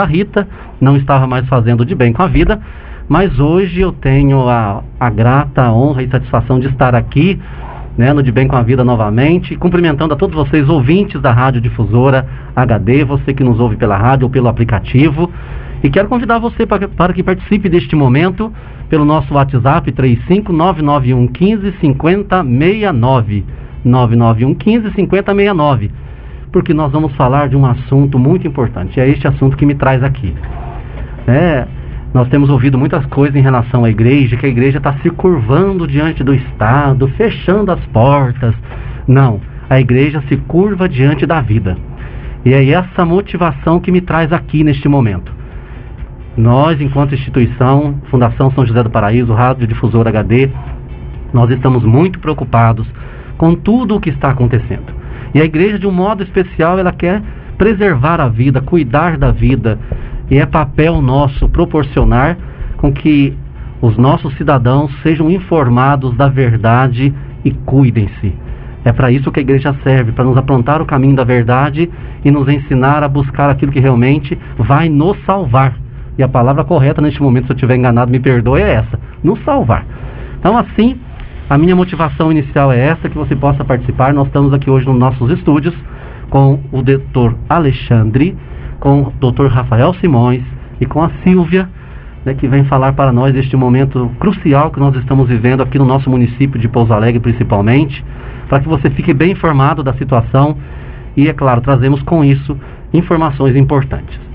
a Rita, não estava mais fazendo de bem com a vida, mas hoje eu tenho a, a grata honra e satisfação de estar aqui, né, no De Bem com a Vida novamente, cumprimentando a todos vocês, ouvintes da Rádio Difusora HD, você que nos ouve pela rádio ou pelo aplicativo, e quero convidar você para, para que participe deste momento pelo nosso WhatsApp 3599115 5069, 99115 5069 porque nós vamos falar de um assunto muito importante. É este assunto que me traz aqui. É, nós temos ouvido muitas coisas em relação à igreja, que a igreja está se curvando diante do Estado, fechando as portas. Não, a igreja se curva diante da vida. E é essa motivação que me traz aqui neste momento. Nós, enquanto instituição, Fundação São José do Paraíso, Rádio Difusor HD, nós estamos muito preocupados com tudo o que está acontecendo. E a igreja, de um modo especial, ela quer preservar a vida, cuidar da vida. E é papel nosso proporcionar com que os nossos cidadãos sejam informados da verdade e cuidem-se. É para isso que a igreja serve, para nos aprontar o caminho da verdade e nos ensinar a buscar aquilo que realmente vai nos salvar. E a palavra correta neste momento, se eu estiver enganado, me perdoe, é essa: nos salvar. Então, assim, a minha motivação inicial é essa, que você possa participar. Nós estamos aqui hoje nos nossos estúdios com o doutor Alexandre, com o doutor Rafael Simões e com a Silvia, né, que vem falar para nós deste momento crucial que nós estamos vivendo aqui no nosso município de Pouso Alegre, principalmente, para que você fique bem informado da situação e, é claro, trazemos com isso informações importantes.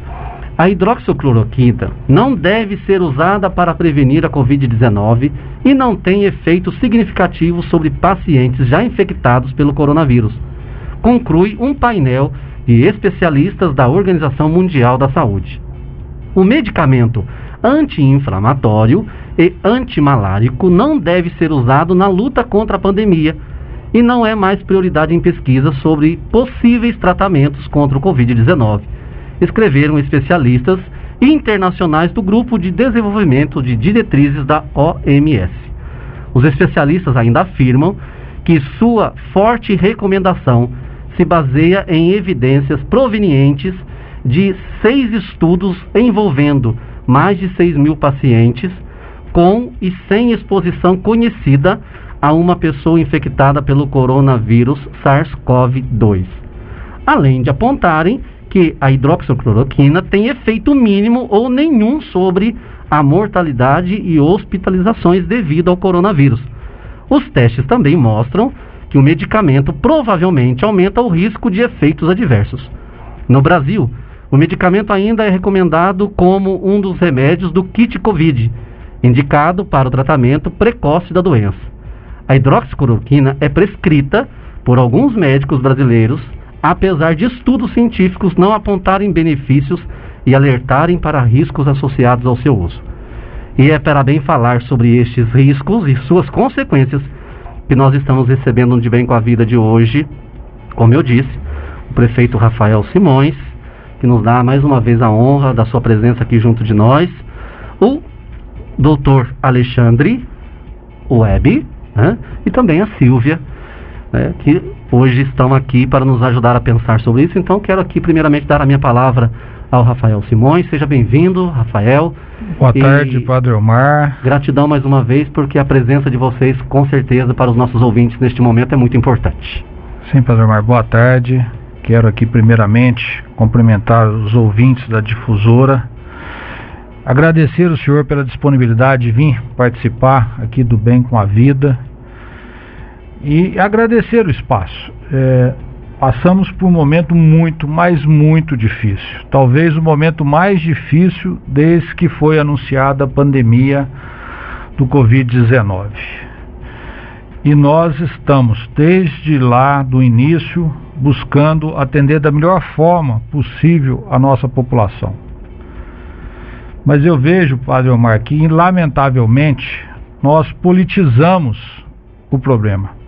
A hidroxicloroquina não deve ser usada para prevenir a Covid-19 e não tem efeito significativo sobre pacientes já infectados pelo coronavírus. Conclui um painel de especialistas da Organização Mundial da Saúde. O medicamento anti-inflamatório e antimalárico não deve ser usado na luta contra a pandemia e não é mais prioridade em pesquisa sobre possíveis tratamentos contra o Covid-19 escreveram especialistas internacionais do Grupo de Desenvolvimento de Diretrizes da OMS. Os especialistas ainda afirmam que sua forte recomendação se baseia em evidências provenientes de seis estudos envolvendo mais de 6 mil pacientes com e sem exposição conhecida a uma pessoa infectada pelo coronavírus SARS-CoV-2. Além de apontarem que a hidroxicloroquina tem efeito mínimo ou nenhum sobre a mortalidade e hospitalizações devido ao coronavírus. Os testes também mostram que o medicamento provavelmente aumenta o risco de efeitos adversos. No Brasil, o medicamento ainda é recomendado como um dos remédios do kit COVID, indicado para o tratamento precoce da doença. A hidroxicloroquina é prescrita por alguns médicos brasileiros apesar de estudos científicos não apontarem benefícios e alertarem para riscos associados ao seu uso. E é para bem falar sobre estes riscos e suas consequências que nós estamos recebendo de bem com a vida de hoje, como eu disse, o prefeito Rafael Simões, que nos dá mais uma vez a honra da sua presença aqui junto de nós, o doutor Alexandre Web, né? e também a Silvia, né? que hoje estão aqui para nos ajudar a pensar sobre isso. Então, quero aqui, primeiramente, dar a minha palavra ao Rafael Simões. Seja bem-vindo, Rafael. Boa e tarde, Padre Omar. Gratidão mais uma vez, porque a presença de vocês, com certeza, para os nossos ouvintes neste momento é muito importante. Sim, Padre Omar, boa tarde. Quero aqui, primeiramente, cumprimentar os ouvintes da difusora. Agradecer o senhor pela disponibilidade de vir participar aqui do Bem com a Vida e agradecer o espaço. É, passamos por um momento muito, mas muito difícil. Talvez o momento mais difícil desde que foi anunciada a pandemia do Covid-19. E nós estamos, desde lá do início, buscando atender da melhor forma possível a nossa população. Mas eu vejo, Padre Omar, que lamentavelmente nós politizamos o problema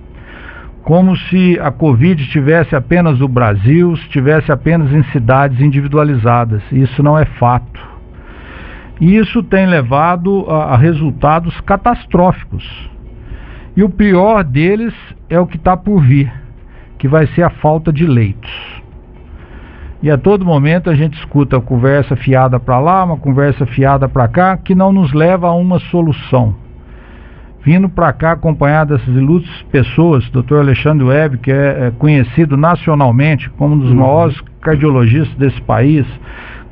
como se a Covid estivesse apenas no Brasil, estivesse apenas em cidades individualizadas. Isso não é fato. E isso tem levado a, a resultados catastróficos. E o pior deles é o que está por vir, que vai ser a falta de leitos. E a todo momento a gente escuta conversa fiada para lá, uma conversa fiada para cá, que não nos leva a uma solução. Vindo para cá acompanhado dessas ilustres pessoas, Dr. Alexandre Webb, que é, é conhecido nacionalmente como um dos uhum. maiores cardiologistas desse país,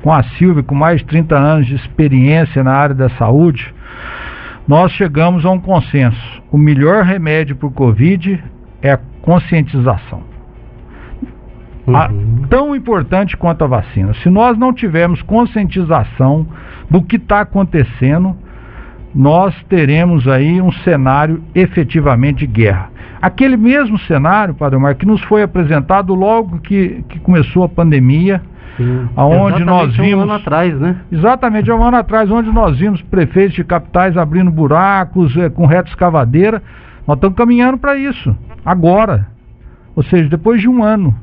com a Silvia, com mais de 30 anos de experiência na área da saúde, nós chegamos a um consenso. O melhor remédio para o Covid é a conscientização. Uhum. A, tão importante quanto a vacina. Se nós não tivermos conscientização do que está acontecendo, nós teremos aí um cenário efetivamente de guerra. Aquele mesmo cenário, Padre Mar, que nos foi apresentado logo que, que começou a pandemia, Sim. Aonde nós vimos. Um ano atrás, né? Exatamente, um ano atrás, onde nós vimos prefeitos de capitais abrindo buracos é, com reta escavadeira. Nós estamos caminhando para isso, agora. Ou seja, depois de um ano.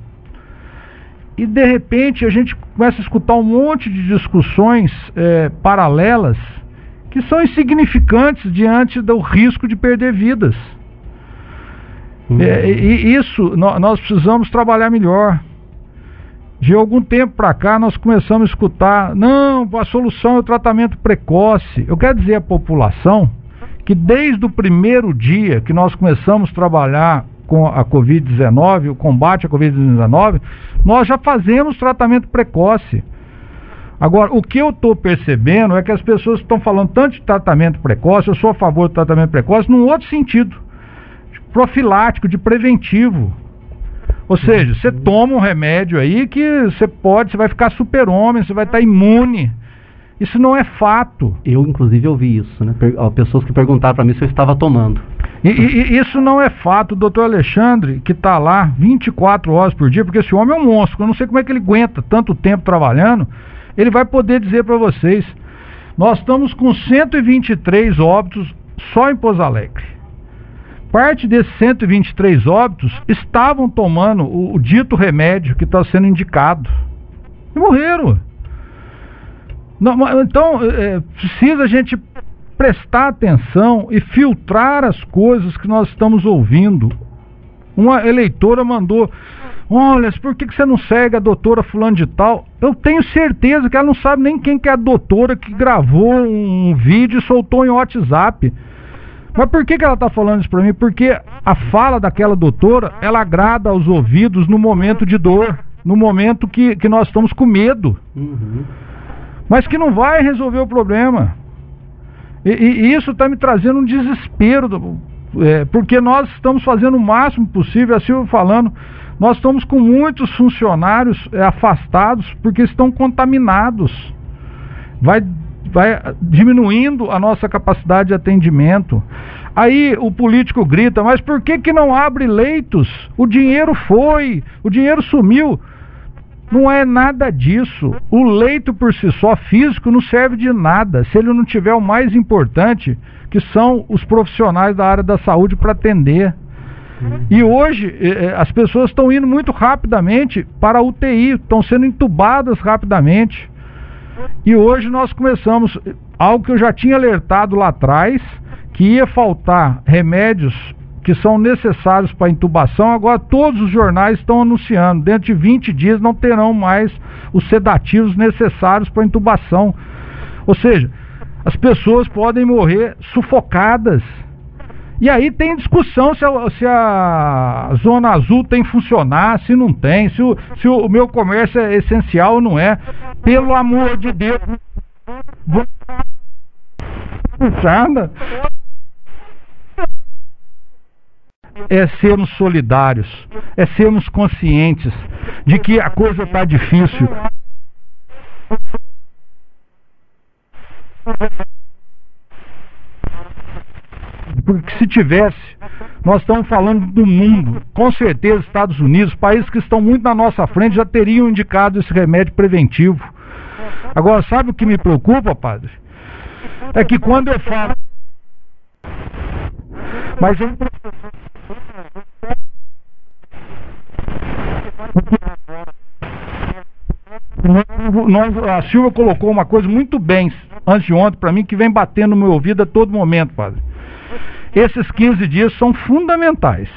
E de repente a gente começa a escutar um monte de discussões é, paralelas que são insignificantes diante do risco de perder vidas. Uhum. É, e isso nós precisamos trabalhar melhor. De algum tempo para cá, nós começamos a escutar: não, a solução é o tratamento precoce. Eu quero dizer à população que desde o primeiro dia que nós começamos a trabalhar com a Covid-19, o combate à Covid-19, nós já fazemos tratamento precoce. Agora, o que eu estou percebendo é que as pessoas estão falando tanto de tratamento precoce, eu sou a favor do tratamento precoce, num outro sentido, profilático, de preventivo. Ou seja, você toma um remédio aí que você pode, você vai ficar super-homem, você vai estar imune. Isso não é fato. Eu, inclusive, ouvi isso, né? Pessoas que perguntaram para mim se eu estava tomando. E, e, isso não é fato. O doutor Alexandre, que está lá 24 horas por dia, porque esse homem é um monstro. Eu não sei como é que ele aguenta tanto tempo trabalhando. Ele vai poder dizer para vocês: nós estamos com 123 óbitos só em Pouso Alegre. Parte desses 123 óbitos estavam tomando o, o dito remédio que está sendo indicado. E morreram. Não, então, é, precisa a gente prestar atenção e filtrar as coisas que nós estamos ouvindo. Uma eleitora mandou: Olha, por que, que você não segue a doutora fulano de tal? Eu tenho certeza que ela não sabe nem quem que é a doutora que gravou um vídeo e soltou em WhatsApp. Mas por que, que ela está falando isso para mim? Porque a fala daquela doutora, ela agrada aos ouvidos no momento de dor, no momento que, que nós estamos com medo. Uhum. Mas que não vai resolver o problema. E, e isso está me trazendo um desespero, do, é, porque nós estamos fazendo o máximo possível, a Silvia falando, nós estamos com muitos funcionários é, afastados porque estão contaminados. Vai vai diminuindo a nossa capacidade de atendimento. Aí o político grita, mas por que, que não abre leitos? O dinheiro foi, o dinheiro sumiu. Não é nada disso. O leito por si só físico não serve de nada se ele não tiver o mais importante, que são os profissionais da área da saúde para atender. E hoje eh, eh, as pessoas estão indo muito rapidamente para a UTI, estão sendo entubadas rapidamente. E hoje nós começamos algo que eu já tinha alertado lá atrás, que ia faltar remédios que são necessários para intubação. Agora todos os jornais estão anunciando, dentro de 20 dias não terão mais os sedativos necessários para intubação. Ou seja, as pessoas podem morrer sufocadas. E aí tem discussão se a, se a, Zona Azul tem que funcionar, se não tem, se o, se o meu comércio é essencial ou não é. Pelo amor de Deus. Nada. É sermos solidários, é sermos conscientes de que a coisa está difícil. Porque se tivesse, nós estamos falando do mundo, com certeza Estados Unidos, países que estão muito na nossa frente, já teriam indicado esse remédio preventivo. Agora, sabe o que me preocupa, padre? É que quando eu falo. Mas eu. A Silva colocou uma coisa muito bem antes de ontem para mim que vem batendo no meu ouvido a todo momento, padre. Esses 15 dias são fundamentais.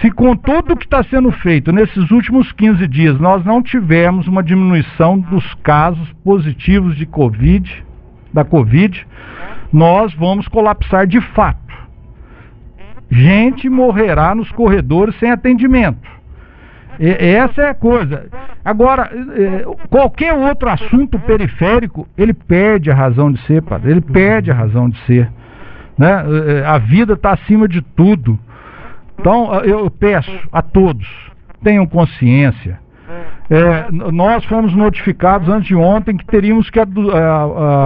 Se com tudo o que está sendo feito nesses últimos 15 dias nós não tivermos uma diminuição dos casos positivos de Covid, da Covid, nós vamos colapsar de fato. Gente morrerá nos corredores sem atendimento. Essa é a coisa. Agora, é, qualquer outro assunto periférico, ele perde a razão de ser, padre. Ele perde a razão de ser. Né? É, a vida está acima de tudo. Então, eu peço a todos, tenham consciência. É, nós fomos notificados antes de ontem que teríamos que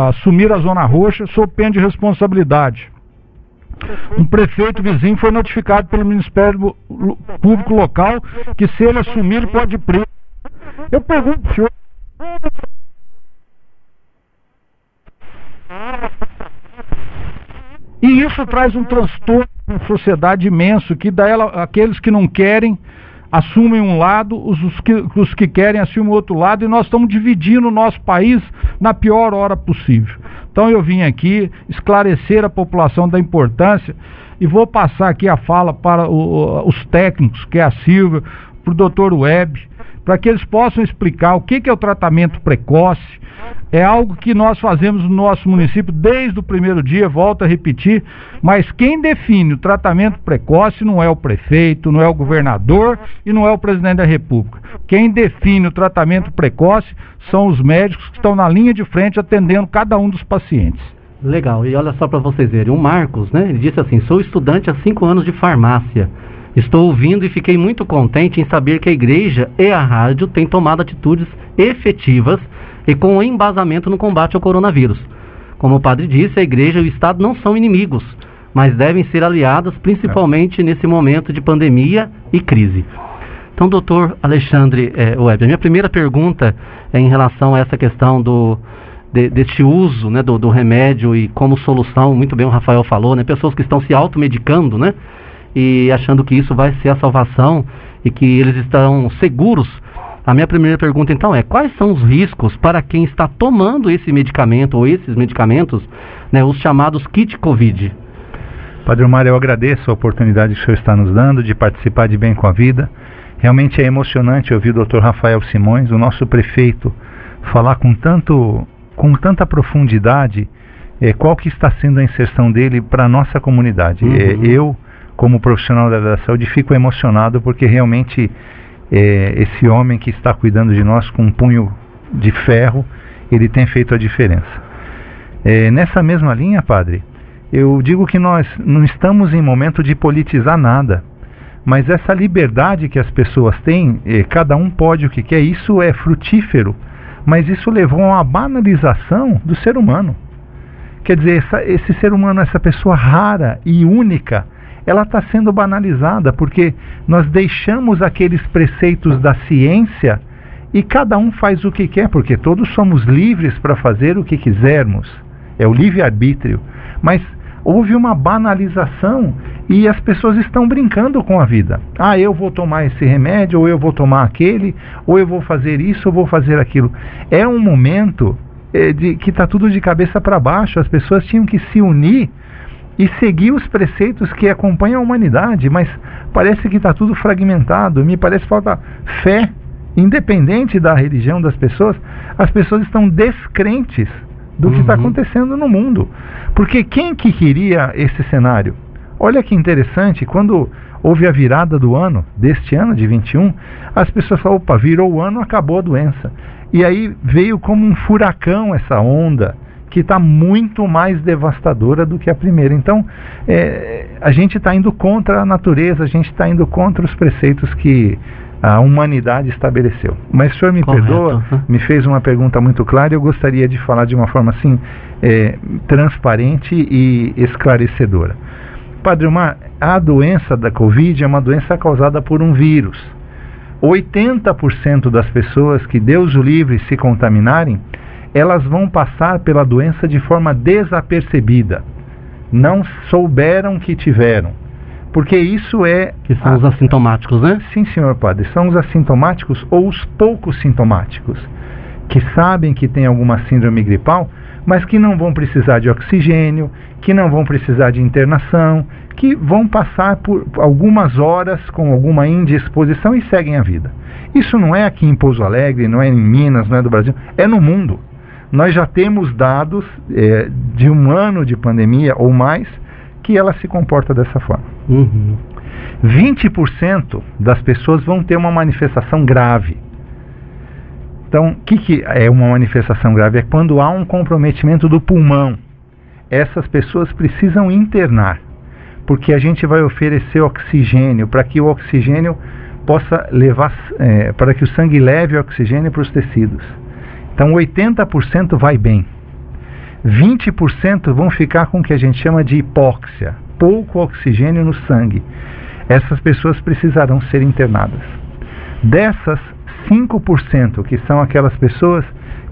assumir a zona roxa sob pena de responsabilidade. Um prefeito vizinho foi notificado pelo Ministério Público local que se ele assumir pode ir preso. Eu pergunto para senhor. E isso traz um transtorno na sociedade imenso, que daí ela, aqueles que não querem assumem um lado, os, os, que, os que querem assumem o outro lado, e nós estamos dividindo o nosso país na pior hora possível. Então eu vim aqui esclarecer a população da importância e vou passar aqui a fala para o, os técnicos, que é a Silvia, para o doutor Web, para que eles possam explicar o que, que é o tratamento precoce. É algo que nós fazemos no nosso município desde o primeiro dia, volto a repetir, mas quem define o tratamento precoce não é o prefeito, não é o governador e não é o presidente da República. Quem define o tratamento precoce são os médicos que estão na linha de frente atendendo cada um dos pacientes. Legal, e olha só para vocês verem, o Marcos, né, ele disse assim, sou estudante há cinco anos de farmácia. Estou ouvindo e fiquei muito contente em saber que a igreja e a rádio têm tomado atitudes efetivas e com embasamento no combate ao coronavírus. Como o padre disse, a igreja e o Estado não são inimigos, mas devem ser aliadas principalmente é. nesse momento de pandemia e crise. Então, doutor Alexandre é, Web, a minha primeira pergunta é em relação a essa questão do, de, deste uso né, do, do, remédio e como solução, muito bem o Rafael falou, né, pessoas que estão se automedicando, né, e achando que isso vai ser a salvação e que eles estão seguros. A minha primeira pergunta então é: quais são os riscos para quem está tomando esse medicamento ou esses medicamentos, né, os chamados kit COVID? Padre Omar, eu agradeço a oportunidade que o senhor está nos dando de participar de Bem com a Vida. Realmente é emocionante ouvir o Dr. Rafael Simões, o nosso prefeito, falar com, tanto, com tanta profundidade é, qual que está sendo a inserção dele para a nossa comunidade. Uhum. É, eu como profissional da saúde, fico emocionado porque realmente é, esse homem que está cuidando de nós com um punho de ferro, ele tem feito a diferença. É, nessa mesma linha, padre, eu digo que nós não estamos em momento de politizar nada, mas essa liberdade que as pessoas têm, é, cada um pode o que quer, isso é frutífero, mas isso levou a uma banalização do ser humano. Quer dizer, essa, esse ser humano, essa pessoa rara e única, ela está sendo banalizada, porque nós deixamos aqueles preceitos da ciência e cada um faz o que quer, porque todos somos livres para fazer o que quisermos. É o livre-arbítrio. Mas houve uma banalização e as pessoas estão brincando com a vida. Ah, eu vou tomar esse remédio, ou eu vou tomar aquele, ou eu vou fazer isso, ou vou fazer aquilo. É um momento é, de, que está tudo de cabeça para baixo. As pessoas tinham que se unir e seguir os preceitos que acompanham a humanidade, mas parece que está tudo fragmentado, me parece falta fé, independente da religião das pessoas, as pessoas estão descrentes do uhum. que está acontecendo no mundo. Porque quem que queria esse cenário? Olha que interessante, quando houve a virada do ano, deste ano de 21, as pessoas falaram, opa, virou o ano, acabou a doença. E aí veio como um furacão essa onda que está muito mais devastadora do que a primeira. Então, é, a gente está indo contra a natureza, a gente está indo contra os preceitos que a humanidade estabeleceu. Mas o senhor me Correto. perdoa, me fez uma pergunta muito clara e eu gostaria de falar de uma forma assim, é, transparente e esclarecedora. Padre Omar, a doença da Covid é uma doença causada por um vírus. 80% das pessoas que Deus o livre se contaminarem elas vão passar pela doença de forma desapercebida. Não souberam que tiveram. Porque isso é. Que são a... os assintomáticos, né? Sim, senhor padre. São os assintomáticos ou os poucos sintomáticos. que sabem que tem alguma síndrome gripal, mas que não vão precisar de oxigênio, que não vão precisar de internação, que vão passar por algumas horas com alguma indisposição e seguem a vida. Isso não é aqui em Pouso Alegre, não é em Minas, não é do Brasil, é no mundo. Nós já temos dados é, de um ano de pandemia ou mais que ela se comporta dessa forma. Uhum. 20% das pessoas vão ter uma manifestação grave. Então, o que, que é uma manifestação grave? É quando há um comprometimento do pulmão. Essas pessoas precisam internar, porque a gente vai oferecer oxigênio para que o oxigênio possa levar, é, para que o sangue leve oxigênio para os tecidos. Então, 80% vai bem. 20% vão ficar com o que a gente chama de hipóxia, pouco oxigênio no sangue. Essas pessoas precisarão ser internadas. Dessas, 5%, que são aquelas pessoas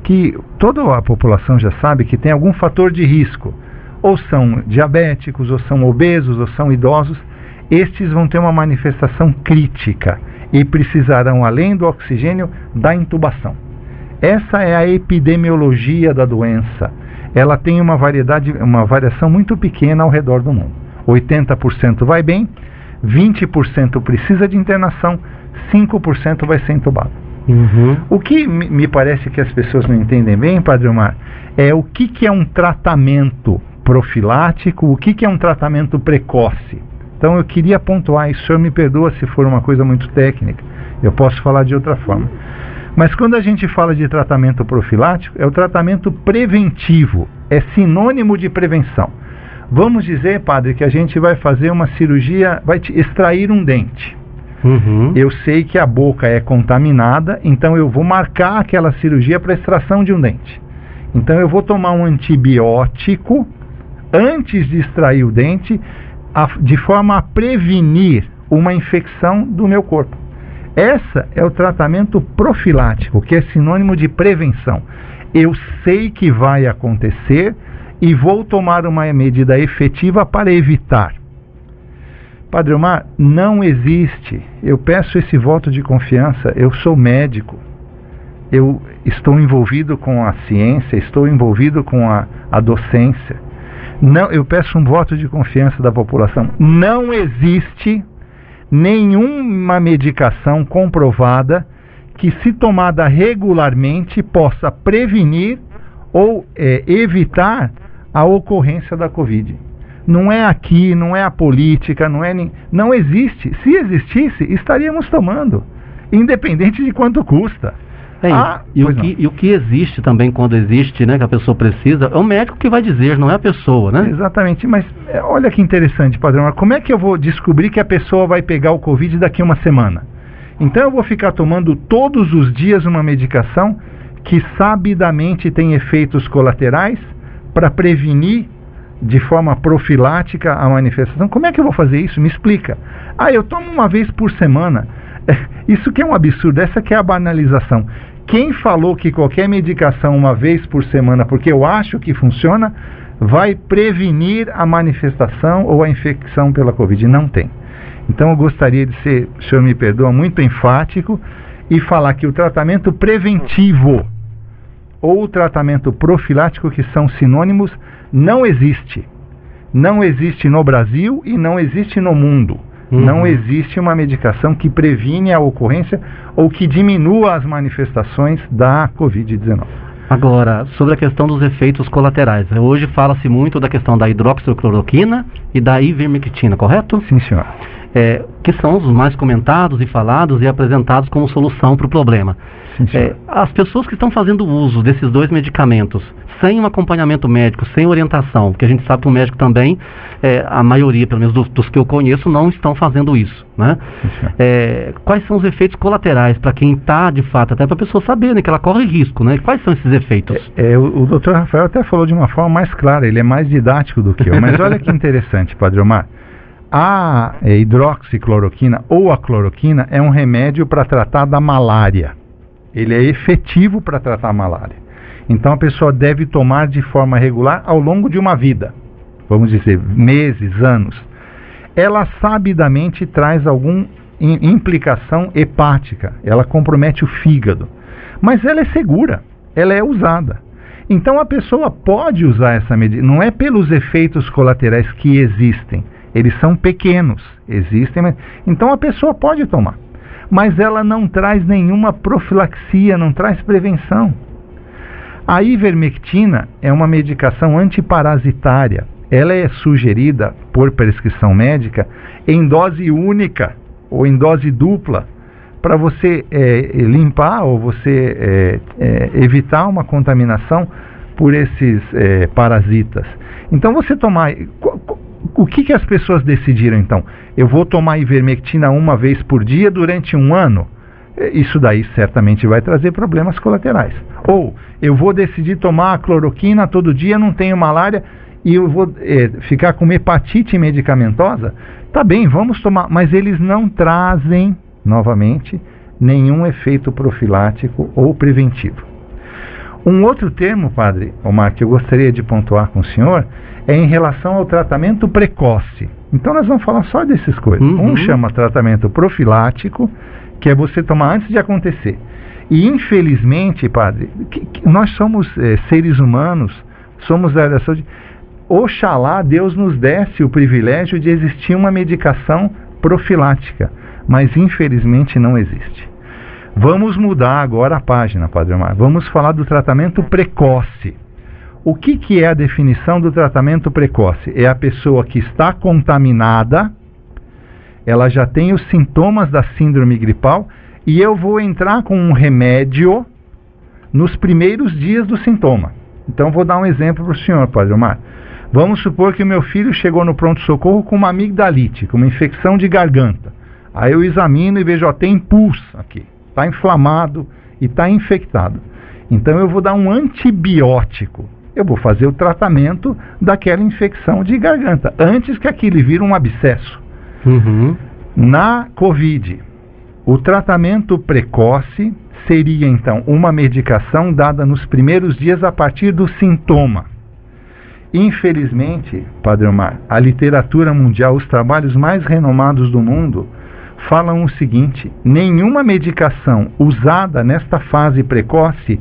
que toda a população já sabe que tem algum fator de risco, ou são diabéticos, ou são obesos, ou são idosos, estes vão ter uma manifestação crítica e precisarão, além do oxigênio, da intubação. Essa é a epidemiologia da doença. Ela tem uma variedade, uma variação muito pequena ao redor do mundo. 80% vai bem, 20% precisa de internação, 5% vai ser entubado. Uhum. O que me parece que as pessoas não entendem bem, Padre Omar, é o que, que é um tratamento profilático, o que, que é um tratamento precoce. Então eu queria pontuar, e o senhor me perdoa se for uma coisa muito técnica, eu posso falar de outra forma. Mas quando a gente fala de tratamento profilático, é o tratamento preventivo, é sinônimo de prevenção. Vamos dizer, padre, que a gente vai fazer uma cirurgia, vai extrair um dente. Uhum. Eu sei que a boca é contaminada, então eu vou marcar aquela cirurgia para extração de um dente. Então eu vou tomar um antibiótico antes de extrair o dente, a, de forma a prevenir uma infecção do meu corpo. Essa é o tratamento profilático, que é sinônimo de prevenção. Eu sei que vai acontecer e vou tomar uma medida efetiva para evitar. Padre Omar, não existe. Eu peço esse voto de confiança. Eu sou médico. Eu estou envolvido com a ciência, estou envolvido com a, a docência. Não, eu peço um voto de confiança da população. Não existe nenhuma medicação comprovada que, se tomada regularmente, possa prevenir ou é, evitar a ocorrência da Covid. Não é aqui, não é a política, não é nem, não existe. Se existisse, estaríamos tomando, independente de quanto custa. É, ah, e, o que, e, o que, existe também quando existe, né, que a pessoa precisa, é o médico que vai dizer, não é a pessoa, né? Exatamente, mas é, olha que interessante, padrão. Como é que eu vou descobrir que a pessoa vai pegar o Covid daqui a uma semana? Então eu vou ficar tomando todos os dias uma medicação que sabidamente tem efeitos colaterais para prevenir de forma profilática a manifestação. Como é que eu vou fazer isso? Me explica. Ah, eu tomo uma vez por semana. Isso que é um absurdo, essa que é a banalização. Quem falou que qualquer medicação uma vez por semana, porque eu acho que funciona, vai prevenir a manifestação ou a infecção pela Covid? Não tem. Então eu gostaria de ser, o senhor me perdoa, muito enfático e falar que o tratamento preventivo ou o tratamento profilático, que são sinônimos, não existe. Não existe no Brasil e não existe no mundo. Uhum. Não existe uma medicação que previne a ocorrência ou que diminua as manifestações da Covid-19. Agora, sobre a questão dos efeitos colaterais. Hoje fala-se muito da questão da hidroxicloroquina e da ivermectina, correto? Sim, senhor. É, que são os mais comentados e falados e apresentados como solução para o problema. É, as pessoas que estão fazendo uso desses dois medicamentos sem um acompanhamento médico, sem orientação, porque a gente sabe que o médico também, é, a maioria, pelo menos dos, dos, que eu conheço, não estão fazendo isso. Né? É, quais são os efeitos colaterais para quem está, de fato, até para a pessoa saber né, que ela corre risco, né? Quais são esses efeitos? É, é, o, o doutor Rafael até falou de uma forma mais clara, ele é mais didático do que eu. Mas olha que interessante, Padre Omar. A é, hidroxicloroquina ou a cloroquina é um remédio para tratar da malária. Ele é efetivo para tratar a malária. Então a pessoa deve tomar de forma regular ao longo de uma vida, vamos dizer, meses, anos. Ela sabidamente traz alguma implicação hepática, ela compromete o fígado, mas ela é segura. ela é usada. Então a pessoa pode usar essa medida, não é pelos efeitos colaterais que existem, eles são pequenos, existem, mas... então a pessoa pode tomar, mas ela não traz nenhuma profilaxia, não traz prevenção. A ivermectina é uma medicação antiparasitária. Ela é sugerida por prescrição médica em dose única ou em dose dupla para você é, limpar ou você é, é, evitar uma contaminação por esses é, parasitas. Então você tomar. O que, que as pessoas decidiram então? Eu vou tomar ivermectina uma vez por dia durante um ano? É, isso daí certamente vai trazer problemas colaterais. Ou eu vou decidir tomar cloroquina todo dia, não tenho malária e eu vou é, ficar com hepatite medicamentosa? Tá bem, vamos tomar, mas eles não trazem novamente, nenhum efeito profilático ou preventivo. Um outro termo, padre Omar, que eu gostaria de pontuar com o senhor, é em relação ao tratamento precoce. Então nós vamos falar só dessas coisas. Uhum. Um chama tratamento profilático, que é você tomar antes de acontecer. E infelizmente, padre, que, que nós somos é, seres humanos, somos da área da saúde. Oxalá Deus nos desse o privilégio de existir uma medicação profilática mas infelizmente não existe. Vamos mudar agora a página, Padre Omar. Vamos falar do tratamento precoce. O que, que é a definição do tratamento precoce? É a pessoa que está contaminada, ela já tem os sintomas da síndrome gripal e eu vou entrar com um remédio nos primeiros dias do sintoma. Então vou dar um exemplo para o senhor, Padre Omar. Vamos supor que o meu filho chegou no pronto-socorro com uma amigdalite, com uma infecção de garganta. Aí eu examino e vejo, ó, tem pulso aqui, está inflamado e está infectado. Então eu vou dar um antibiótico. Eu vou fazer o tratamento daquela infecção de garganta, antes que aquilo vire um abscesso. Uhum. Na Covid, o tratamento precoce seria então uma medicação dada nos primeiros dias a partir do sintoma. Infelizmente, Padre Omar, a literatura mundial, os trabalhos mais renomados do mundo, falam o seguinte: nenhuma medicação usada nesta fase precoce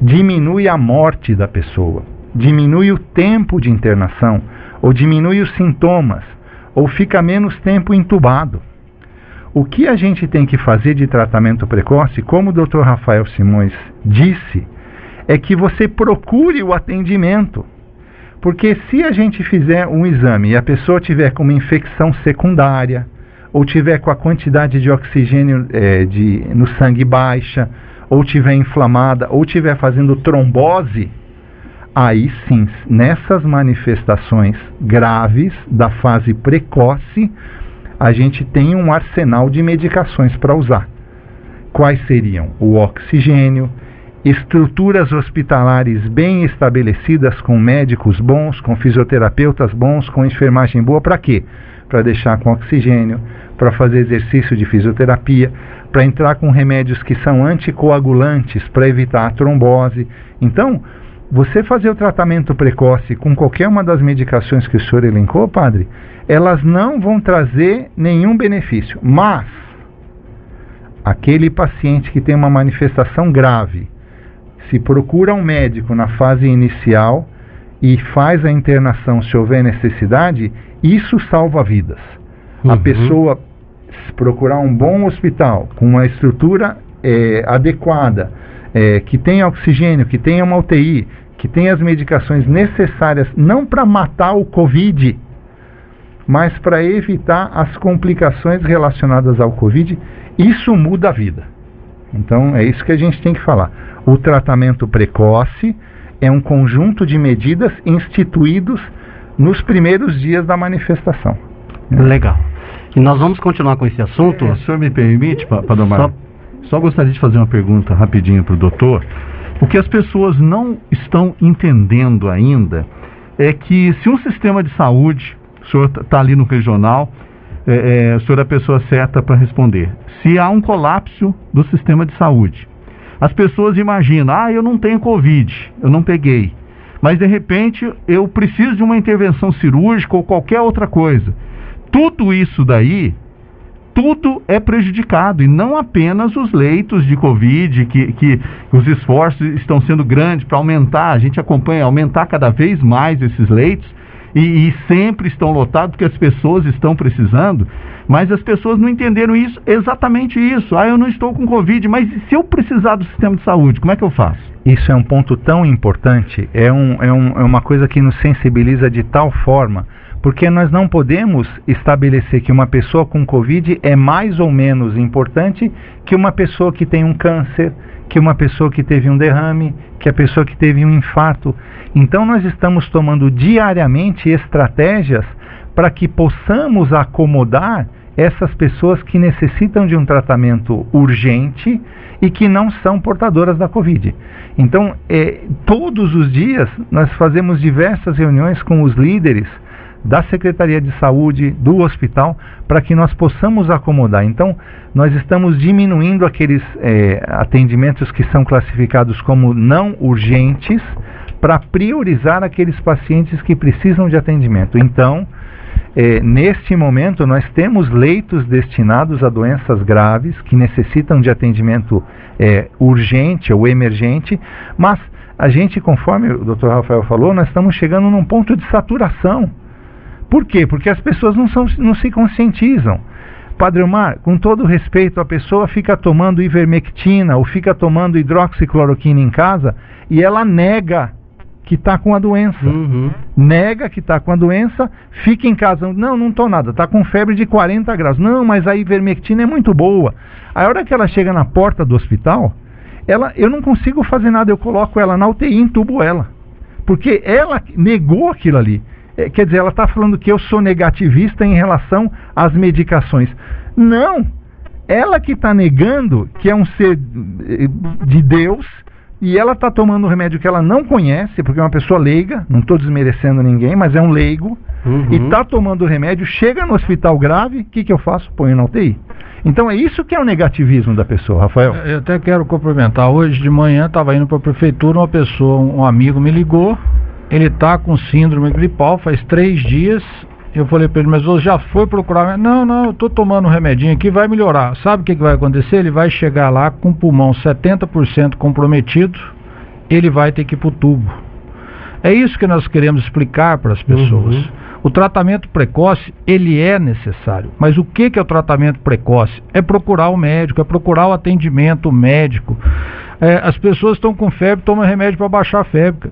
diminui a morte da pessoa, diminui o tempo de internação, ou diminui os sintomas, ou fica menos tempo entubado. O que a gente tem que fazer de tratamento precoce, como o Dr. Rafael Simões disse, é que você procure o atendimento. Porque se a gente fizer um exame e a pessoa tiver com uma infecção secundária, ou tiver com a quantidade de oxigênio é, de, no sangue baixa, ou tiver inflamada, ou tiver fazendo trombose, aí sim, nessas manifestações graves da fase precoce, a gente tem um arsenal de medicações para usar. Quais seriam? O oxigênio, estruturas hospitalares bem estabelecidas com médicos bons, com fisioterapeutas bons, com enfermagem boa, para quê? Para deixar com oxigênio, para fazer exercício de fisioterapia, para entrar com remédios que são anticoagulantes para evitar a trombose. Então, você fazer o tratamento precoce com qualquer uma das medicações que o senhor elencou, padre, elas não vão trazer nenhum benefício. Mas, aquele paciente que tem uma manifestação grave, se procura um médico na fase inicial e faz a internação se houver necessidade, isso salva vidas. Uhum. A pessoa procurar um bom hospital com uma estrutura é, adequada, é, que tenha oxigênio, que tenha uma UTI, que tenha as medicações necessárias, não para matar o Covid, mas para evitar as complicações relacionadas ao Covid, isso muda a vida. Então é isso que a gente tem que falar. O tratamento precoce é um conjunto de medidas instituídos nos primeiros dias da manifestação. Legal. E nós vamos continuar com esse assunto. É, o senhor me permite, Padomar? Só... Só gostaria de fazer uma pergunta rapidinho para o doutor. O que as pessoas não estão entendendo ainda é que se um sistema de saúde, o senhor está tá ali no regional, é, é, o senhor é a pessoa certa para responder. Se há um colapso do sistema de saúde, as pessoas imaginam, ah, eu não tenho Covid, eu não peguei. Mas de repente eu preciso de uma intervenção cirúrgica ou qualquer outra coisa. Tudo isso daí tudo é prejudicado e não apenas os leitos de Covid, que, que os esforços estão sendo grandes para aumentar, a gente acompanha, aumentar cada vez mais esses leitos e, e, sempre estão lotados porque as pessoas estão precisando, mas as pessoas não entenderam isso, exatamente isso. Ah, eu não estou com Covid, mas se eu precisar do sistema de saúde, como é que eu faço? Isso é um ponto tão importante, é, um, é, um, é uma coisa que nos sensibiliza de tal forma porque nós não podemos estabelecer que uma pessoa com Covid é mais ou menos importante que uma pessoa que tem um câncer, que uma pessoa que teve um derrame, que a pessoa que teve um infarto. Então nós estamos tomando diariamente estratégias para que possamos acomodar essas pessoas que necessitam de um tratamento urgente e que não são portadoras da Covid. Então, é, todos os dias nós fazemos diversas reuniões com os líderes da Secretaria de Saúde, do hospital, para que nós possamos acomodar. Então, nós estamos diminuindo aqueles é, atendimentos que são classificados como não urgentes, para priorizar aqueles pacientes que precisam de atendimento. Então, é, neste momento, nós temos leitos destinados a doenças graves que necessitam de atendimento é, urgente ou emergente, mas a gente, conforme o Dr. Rafael falou, nós estamos chegando num ponto de saturação. Por quê? Porque as pessoas não, são, não se conscientizam. Padre Omar, com todo respeito, a pessoa fica tomando ivermectina ou fica tomando hidroxicloroquina em casa e ela nega que está com a doença. Uhum. Nega que está com a doença, fica em casa. Não, não estou nada, está com febre de 40 graus. Não, mas a ivermectina é muito boa. A hora que ela chega na porta do hospital, ela, eu não consigo fazer nada, eu coloco ela na UTI, entubo ela. Porque ela negou aquilo ali. É, quer dizer, ela está falando que eu sou negativista em relação às medicações. Não! Ela que está negando que é um ser eh, de Deus e ela está tomando um remédio que ela não conhece, porque é uma pessoa leiga, não estou desmerecendo ninguém, mas é um leigo, uhum. e está tomando o remédio, chega no hospital grave, o que, que eu faço? Ponho na UTI. Então é isso que é o negativismo da pessoa, Rafael. Eu até quero complementar. Hoje de manhã estava indo para a prefeitura, uma pessoa, um amigo me ligou, ele está com síndrome gripal faz três dias. Eu falei para ele, mas você já foi procurar? Não, não, eu estou tomando um remedinho aqui, vai melhorar. Sabe o que, que vai acontecer? Ele vai chegar lá com o pulmão 70% comprometido, ele vai ter que ir para o tubo. É isso que nós queremos explicar para as pessoas. Uhum. O tratamento precoce, ele é necessário. Mas o que, que é o tratamento precoce? É procurar o médico, é procurar o atendimento médico. É, as pessoas estão com febre, tomam remédio para baixar a febre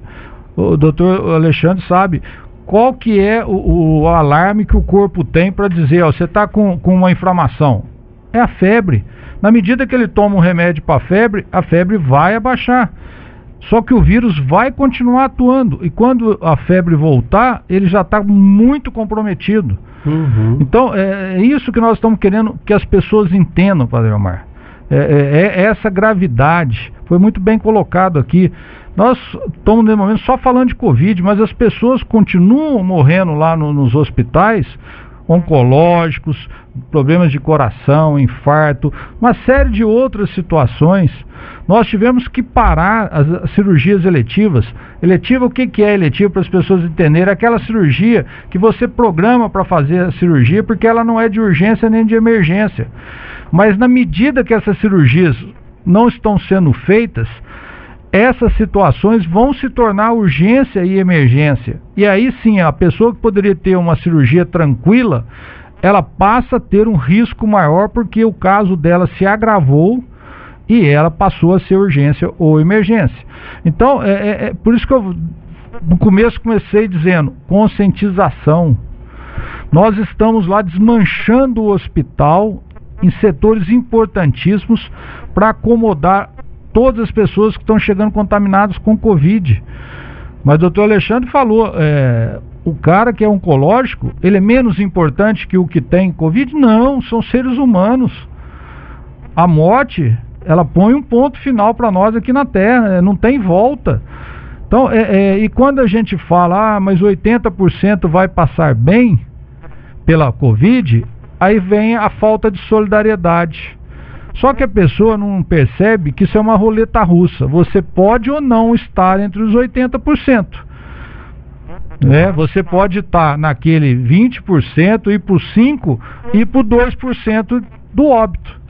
o doutor Alexandre sabe qual que é o, o alarme que o corpo tem para dizer, ó, você está com, com uma inflamação. É a febre. Na medida que ele toma um remédio para a febre, a febre vai abaixar. Só que o vírus vai continuar atuando. E quando a febre voltar, ele já está muito comprometido. Uhum. Então, é, é, isso que nós estamos querendo que as pessoas entendam, Padre Omar. É, é, é essa gravidade. Foi muito bem colocado aqui. Nós estamos, no momento, só falando de Covid, mas as pessoas continuam morrendo lá no, nos hospitais oncológicos, problemas de coração, infarto, uma série de outras situações. Nós tivemos que parar as, as cirurgias eletivas. Eletiva, o que, que é eletiva para as pessoas entenderem? Aquela cirurgia que você programa para fazer a cirurgia porque ela não é de urgência nem de emergência. Mas na medida que essas cirurgias não estão sendo feitas, essas situações vão se tornar urgência e emergência. E aí sim, a pessoa que poderia ter uma cirurgia tranquila, ela passa a ter um risco maior porque o caso dela se agravou e ela passou a ser urgência ou emergência. Então, é, é, é por isso que eu no começo comecei dizendo conscientização. Nós estamos lá desmanchando o hospital em setores importantíssimos para acomodar todas as pessoas que estão chegando contaminadas com Covid. Mas o doutor Alexandre falou, é, o cara que é oncológico, ele é menos importante que o que tem Covid? Não, são seres humanos. A morte, ela põe um ponto final para nós aqui na Terra, é, não tem volta. Então, é, é, e quando a gente fala, ah, mas 80% vai passar bem pela Covid, aí vem a falta de solidariedade. Só que a pessoa não percebe que isso é uma roleta russa. Você pode ou não estar entre os 80%. Né? Você pode estar naquele 20% e por 5% e por 2% do óbito.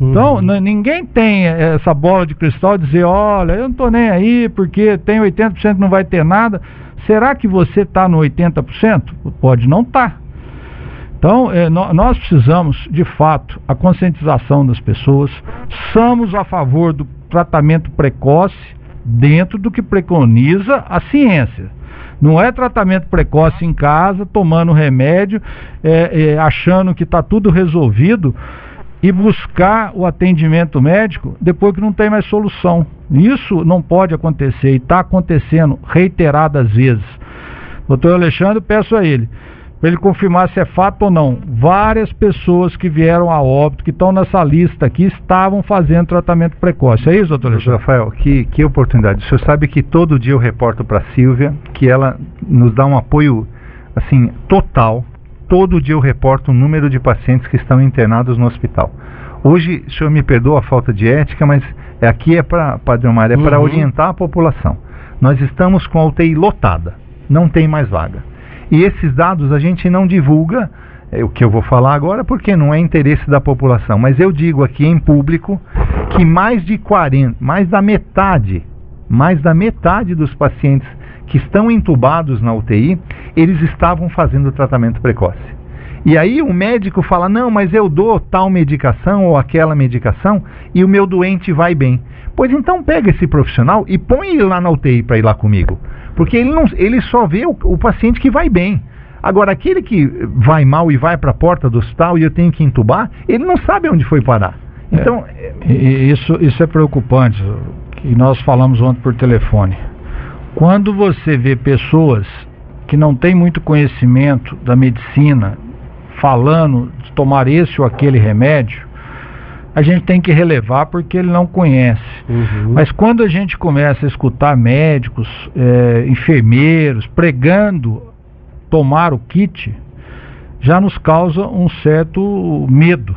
Então, uhum. ninguém tem essa bola de cristal de dizer, olha, eu não estou nem aí porque tem 80% não vai ter nada. Será que você está no 80%? Pode não estar. Tá. Então, é, nós precisamos, de fato, a conscientização das pessoas. Somos a favor do tratamento precoce dentro do que preconiza a ciência. Não é tratamento precoce em casa, tomando remédio, é, é, achando que está tudo resolvido e buscar o atendimento médico depois que não tem mais solução. Isso não pode acontecer e está acontecendo reiteradas vezes. Doutor Alexandre, peço a ele para ele confirmar se é fato ou não. Várias pessoas que vieram a óbito, que estão nessa lista aqui, estavam fazendo tratamento precoce. É isso, doutor Alexandre? Rafael, que, que oportunidade. O senhor sabe que todo dia eu reporto para a Silvia que ela nos dá um apoio assim total todo dia eu reporto o número de pacientes que estão internados no hospital. Hoje, o senhor me perdoa a falta de ética, mas aqui é para, Padre Omar, é uhum. para orientar a população. Nós estamos com a UTI lotada, não tem mais vaga. E esses dados a gente não divulga, é o que eu vou falar agora, porque não é interesse da população. Mas eu digo aqui em público que mais de 40, mais da metade, mais da metade dos pacientes que estão entubados na UTI, eles estavam fazendo tratamento precoce. E aí o médico fala: não, mas eu dou tal medicação ou aquela medicação e o meu doente vai bem. Pois então pega esse profissional e põe ele lá na UTI para ir lá comigo. Porque ele, não, ele só vê o, o paciente que vai bem. Agora, aquele que vai mal e vai para a porta do hospital e eu tenho que entubar, ele não sabe onde foi parar. É, então. É, isso, isso é preocupante. E nós falamos ontem por telefone. Quando você vê pessoas que não têm muito conhecimento da medicina falando de tomar esse ou aquele remédio, a gente tem que relevar porque ele não conhece. Uhum. Mas quando a gente começa a escutar médicos, é, enfermeiros pregando tomar o kit, já nos causa um certo medo.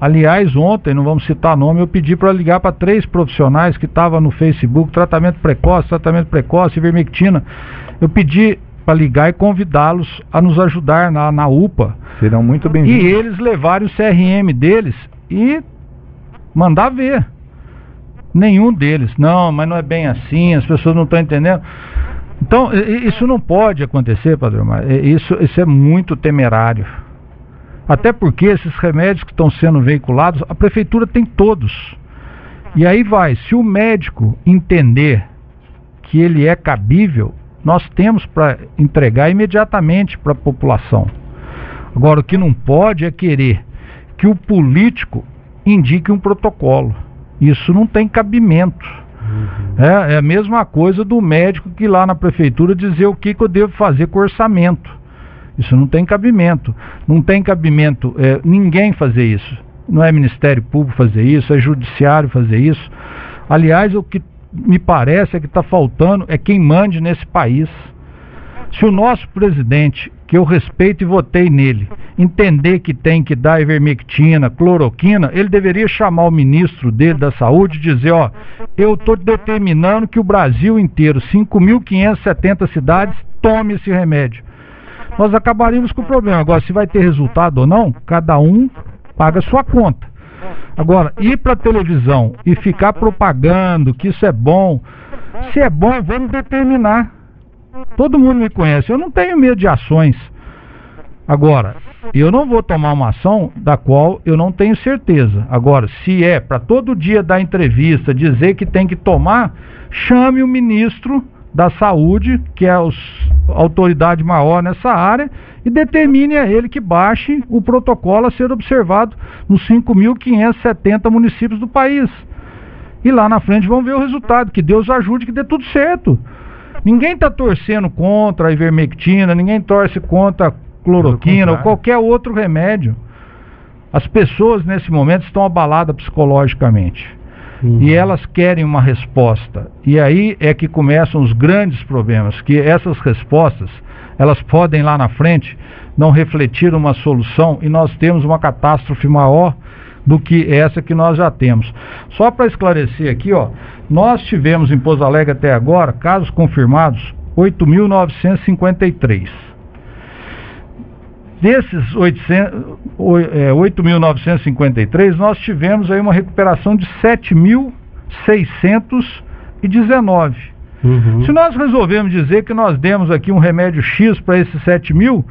Aliás, ontem, não vamos citar nome, eu pedi para ligar para três profissionais que estavam no Facebook, tratamento precoce, tratamento precoce, ivermectina. Eu pedi para ligar e convidá-los a nos ajudar na, na UPA. Serão muito bem-vindos. E eles levarem o CRM deles e mandar ver. Nenhum deles. Não, mas não é bem assim, as pessoas não estão entendendo. Então, isso não pode acontecer, Padre Omar. Isso, isso é muito temerário. Até porque esses remédios que estão sendo veiculados, a prefeitura tem todos. E aí vai, se o médico entender que ele é cabível, nós temos para entregar imediatamente para a população. Agora, o que não pode é querer que o político indique um protocolo. Isso não tem cabimento. Uhum. É, é, a mesma coisa do médico que lá na prefeitura dizer o que, que eu devo fazer com orçamento. Isso não tem cabimento. Não tem cabimento é, ninguém fazer isso. Não é Ministério Público fazer isso, é Judiciário fazer isso. Aliás, o que me parece é que está faltando é quem mande nesse país. Se o nosso presidente, que eu respeito e votei nele, entender que tem que dar ivermectina, cloroquina, ele deveria chamar o ministro dele da saúde e dizer, ó, eu estou determinando que o Brasil inteiro, 5.570 cidades, tome esse remédio nós acabaríamos com o problema. Agora, se vai ter resultado ou não, cada um paga sua conta. Agora, ir para a televisão e ficar propagando que isso é bom, se é bom, vamos determinar. Todo mundo me conhece, eu não tenho medo de ações. Agora, eu não vou tomar uma ação da qual eu não tenho certeza. Agora, se é para todo dia dar entrevista, dizer que tem que tomar, chame o ministro da saúde, que é a autoridade maior nessa área, e determine a ele que baixe o protocolo a ser observado nos 5.570 municípios do país. E lá na frente vamos ver o resultado. Que Deus ajude que dê tudo certo. Ninguém está torcendo contra a ivermectina, ninguém torce contra cloroquina ou qualquer outro remédio. As pessoas nesse momento estão abaladas psicologicamente. Uhum. E elas querem uma resposta. E aí é que começam os grandes problemas, que essas respostas, elas podem lá na frente não refletir uma solução e nós temos uma catástrofe maior do que essa que nós já temos. Só para esclarecer aqui, ó, nós tivemos em Pouso Alegre até agora casos confirmados 8.953. Desses 8.953, é, nós tivemos aí uma recuperação de 7.619. Uhum. Se nós resolvemos dizer que nós demos aqui um remédio X para esses 7 mil,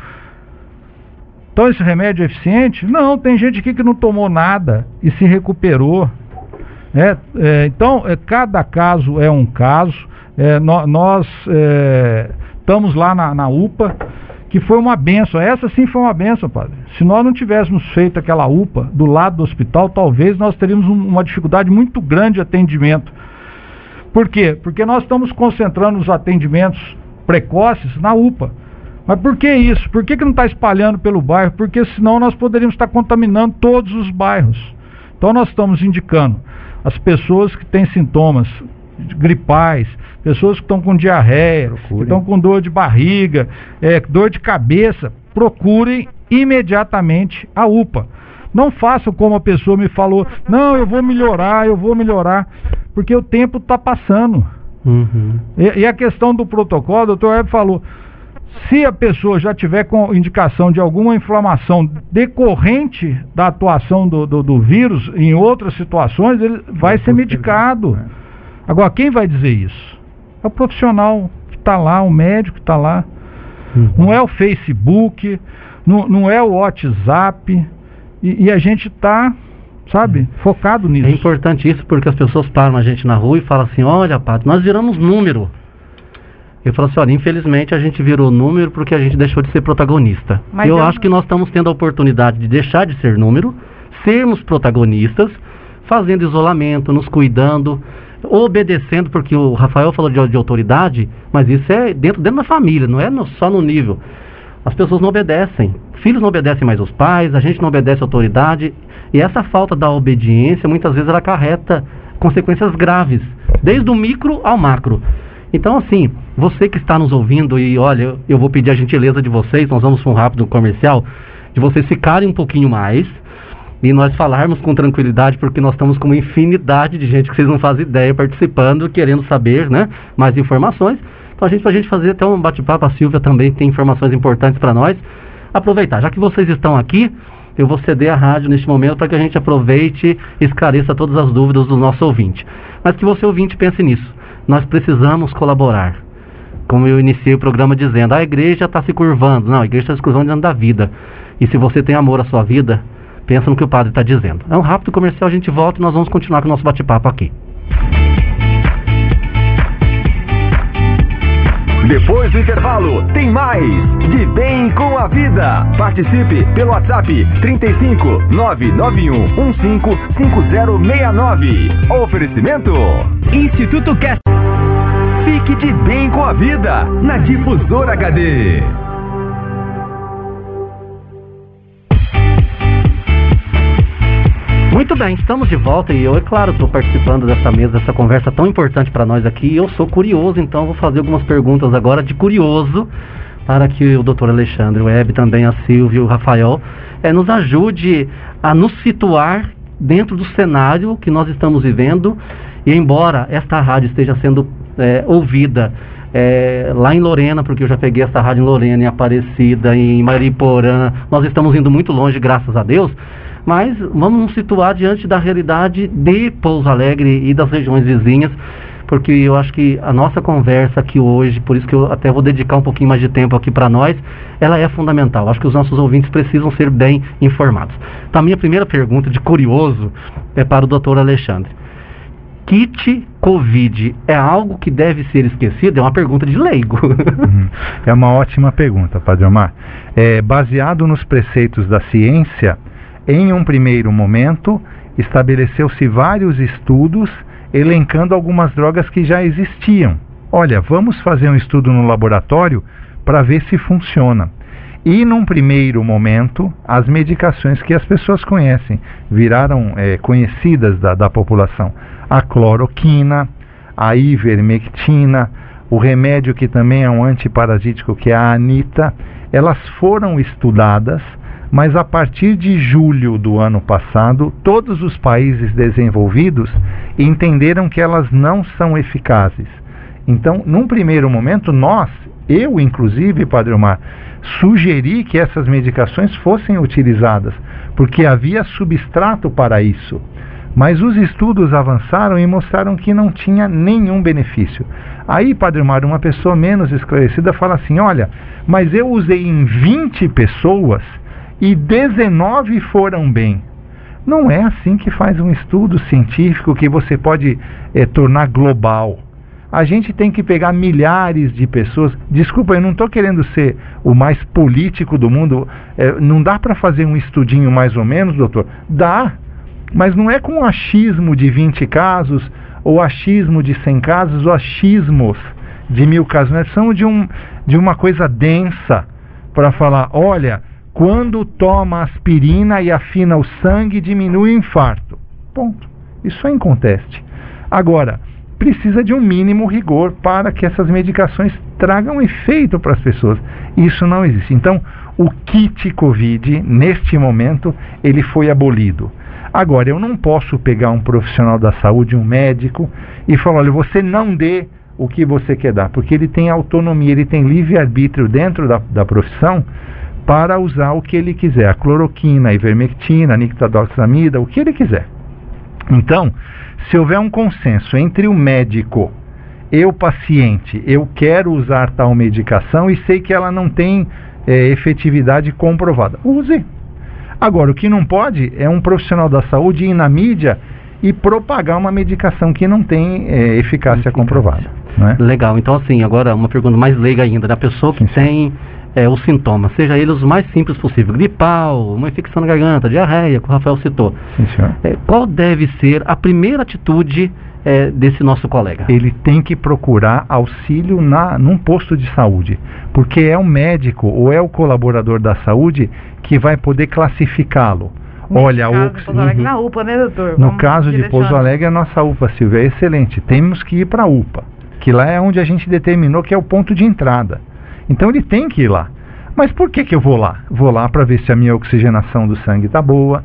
então esse remédio é eficiente? Não, tem gente aqui que não tomou nada e se recuperou. É, é, então, é, cada caso é um caso. É, nós é, estamos lá na, na UPA que foi uma benção. Essa sim foi uma benção, padre. Se nós não tivéssemos feito aquela UPA do lado do hospital, talvez nós teríamos um, uma dificuldade muito grande de atendimento. Por quê? Porque nós estamos concentrando os atendimentos precoces na UPA. Mas por que isso? Por que, que não está espalhando pelo bairro? Porque senão nós poderíamos estar contaminando todos os bairros. Então nós estamos indicando as pessoas que têm sintomas gripais, pessoas que estão com diarreia, procurem. que estão com dor de barriga, é, dor de cabeça, procurem imediatamente a UPA. Não façam como a pessoa me falou, não, eu vou melhorar, eu vou melhorar, porque o tempo está passando. Uhum. E, e, a questão do protocolo, o doutor Web falou, se a pessoa já tiver com indicação de alguma inflamação decorrente da atuação do, do, do vírus em outras situações, ele vai ser medicado. É. Agora, quem vai dizer isso? É o profissional que está lá, o médico que está lá. Uhum. Não é o Facebook, não, não é o WhatsApp. E, e a gente está, sabe, uhum. focado nisso. É importante isso porque as pessoas param a gente na rua e falam assim: olha, Pato, nós viramos número. Eu falo assim, olha, infelizmente a gente virou número porque a gente deixou de ser protagonista. Mas eu, eu acho que nós estamos tendo a oportunidade de deixar de ser número, sermos protagonistas, fazendo isolamento, nos cuidando, obedecendo, porque o Rafael falou de, de autoridade, mas isso é dentro, dentro da família, não é no, só no nível. As pessoas não obedecem. Filhos não obedecem mais aos pais, a gente não obedece à autoridade. E essa falta da obediência, muitas vezes, ela acarreta consequências graves, desde o micro ao macro. Então, assim, você que está nos ouvindo, e olha, eu vou pedir a gentileza de vocês, nós vamos para um rápido comercial, de vocês ficarem um pouquinho mais e nós falarmos com tranquilidade, porque nós estamos com uma infinidade de gente que vocês não fazem ideia participando, querendo saber né, mais informações. Então, a gente, para a gente fazer até um bate-papo, a Silvia também tem informações importantes para nós. Aproveitar, já que vocês estão aqui, eu vou ceder a rádio neste momento para que a gente aproveite e esclareça todas as dúvidas do nosso ouvinte. Mas que você, ouvinte, pense nisso. Nós precisamos colaborar. Como eu iniciei o programa dizendo, a igreja está se curvando. Não, a igreja está se curvando diante da vida. E se você tem amor à sua vida, pensa no que o padre está dizendo. É um rápido comercial, a gente volta e nós vamos continuar com o nosso bate-papo aqui. Depois do intervalo, tem mais De Bem com a Vida. Participe pelo WhatsApp 35 991 15 5069. Oferecimento Instituto Cast. Fique de bem com a vida na Difusora HD. Muito bem, estamos de volta e eu, é claro, estou participando dessa mesa, dessa conversa tão importante para nós aqui. Eu sou curioso, então vou fazer algumas perguntas agora de curioso para que o doutor Alexandre, Web, também a Silvia e o Rafael é, nos ajude a nos situar dentro do cenário que nós estamos vivendo. E embora esta rádio esteja sendo é, ouvida é, lá em Lorena, porque eu já peguei essa rádio em Lorena, em Aparecida, em Mariporã, nós estamos indo muito longe, graças a Deus mas vamos nos situar diante da realidade de Pouso Alegre e das regiões vizinhas, porque eu acho que a nossa conversa aqui hoje, por isso que eu até vou dedicar um pouquinho mais de tempo aqui para nós, ela é fundamental. Acho que os nossos ouvintes precisam ser bem informados. Então, a minha primeira pergunta de curioso é para o doutor Alexandre. Kit Covid é algo que deve ser esquecido? É uma pergunta de leigo. Uhum. É uma ótima pergunta, Padre Omar. É, baseado nos preceitos da ciência, em um primeiro momento, estabeleceu-se vários estudos elencando algumas drogas que já existiam. Olha, vamos fazer um estudo no laboratório para ver se funciona. E num primeiro momento, as medicações que as pessoas conhecem viraram é, conhecidas da, da população: a cloroquina, a ivermectina, o remédio que também é um antiparasítico, que é a anita, elas foram estudadas mas a partir de julho do ano passado, todos os países desenvolvidos entenderam que elas não são eficazes Então, num primeiro momento, nós, eu inclusive, Padre Omar, sugeri que essas medicações fossem utilizadas, porque havia substrato para isso. Mas os estudos avançaram e mostraram que não tinha nenhum benefício. Aí, Padre Mário, uma pessoa menos esclarecida fala assim: olha, mas eu usei em 20 pessoas e 19 foram bem. Não é assim que faz um estudo científico que você pode é, tornar global. A gente tem que pegar milhares de pessoas. Desculpa, eu não estou querendo ser o mais político do mundo. É, não dá para fazer um estudinho mais ou menos, doutor? Dá. Mas não é com achismo de 20 casos, ou achismo de 100 casos, ou achismos de mil casos. Nós são de, um, de uma coisa densa para falar: olha, quando toma aspirina e afina o sangue, diminui o infarto. Ponto. Isso é inconteste. Agora, precisa de um mínimo rigor para que essas medicações tragam efeito para as pessoas. Isso não existe. Então, o kit COVID, neste momento, ele foi abolido. Agora, eu não posso pegar um profissional da saúde, um médico, e falar: olha, você não dê o que você quer dar, porque ele tem autonomia, ele tem livre-arbítrio dentro da, da profissão para usar o que ele quiser, a cloroquina, a ivermectina, a nitazoxamida, o que ele quiser. Então, se houver um consenso entre o médico e o paciente, eu quero usar tal medicação e sei que ela não tem é, efetividade comprovada, use. Agora, o que não pode é um profissional da saúde ir na mídia e propagar uma medicação que não tem é, eficácia comprovada. Né? Legal. Então, assim, agora uma pergunta mais leiga ainda, da pessoa que sim, tem é, os sintomas, seja eles os mais simples possível, gripal, uma infecção na garganta, diarreia, que o Rafael citou. Sim, é, qual deve ser a primeira atitude é, desse nosso colega? Ele tem que procurar auxílio na, num posto de saúde, porque é o médico ou é o colaborador da saúde que vai poder classificá-lo. Olha, caso de Pouso Alegre, uhum. na UPA, né, doutor? No Vamos caso de Pouso Alegre, a nossa UPA, Silvia, é excelente. Temos que ir para a UPA, que lá é onde a gente determinou que é o ponto de entrada. Então ele tem que ir lá. Mas por que, que eu vou lá? Vou lá para ver se a minha oxigenação do sangue está boa,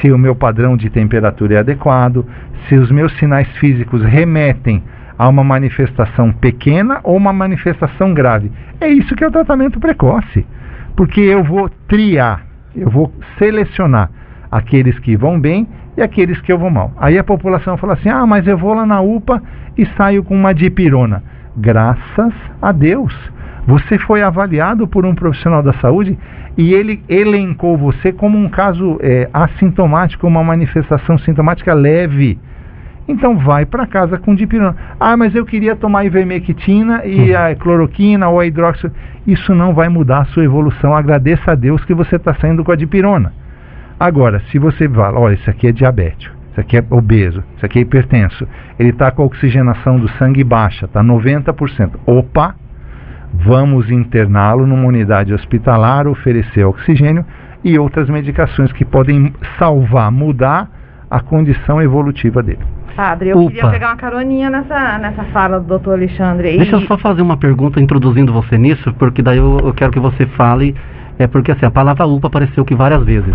se o meu padrão de temperatura é adequado, se os meus sinais físicos remetem a uma manifestação pequena ou uma manifestação grave. É isso que é o tratamento precoce. Porque eu vou triar, eu vou selecionar aqueles que vão bem e aqueles que vou mal. Aí a população fala assim: ah, mas eu vou lá na UPA e saio com uma dipirona. Graças a Deus. Você foi avaliado por um profissional da saúde e ele elencou você como um caso é, assintomático, uma manifestação sintomática leve. Então vai para casa com dipirona. Ah, mas eu queria tomar ivermectina e uhum. a cloroquina ou a hidróxido. Isso não vai mudar a sua evolução. Agradeça a Deus que você está saindo com a dipirona. Agora, se você fala, olha, isso aqui é diabético, isso aqui é obeso, isso aqui é hipertenso, ele está com a oxigenação do sangue baixa, está 90%. Opa, vamos interná-lo numa unidade hospitalar, oferecer oxigênio e outras medicações que podem salvar, mudar a condição evolutiva dele. Padre, eu Opa. queria pegar uma caroninha nessa, nessa fala do doutor Alexandre. Deixa eu só fazer uma pergunta introduzindo você nisso, porque daí eu, eu quero que você fale, é porque assim, a palavra UPA apareceu aqui várias vezes.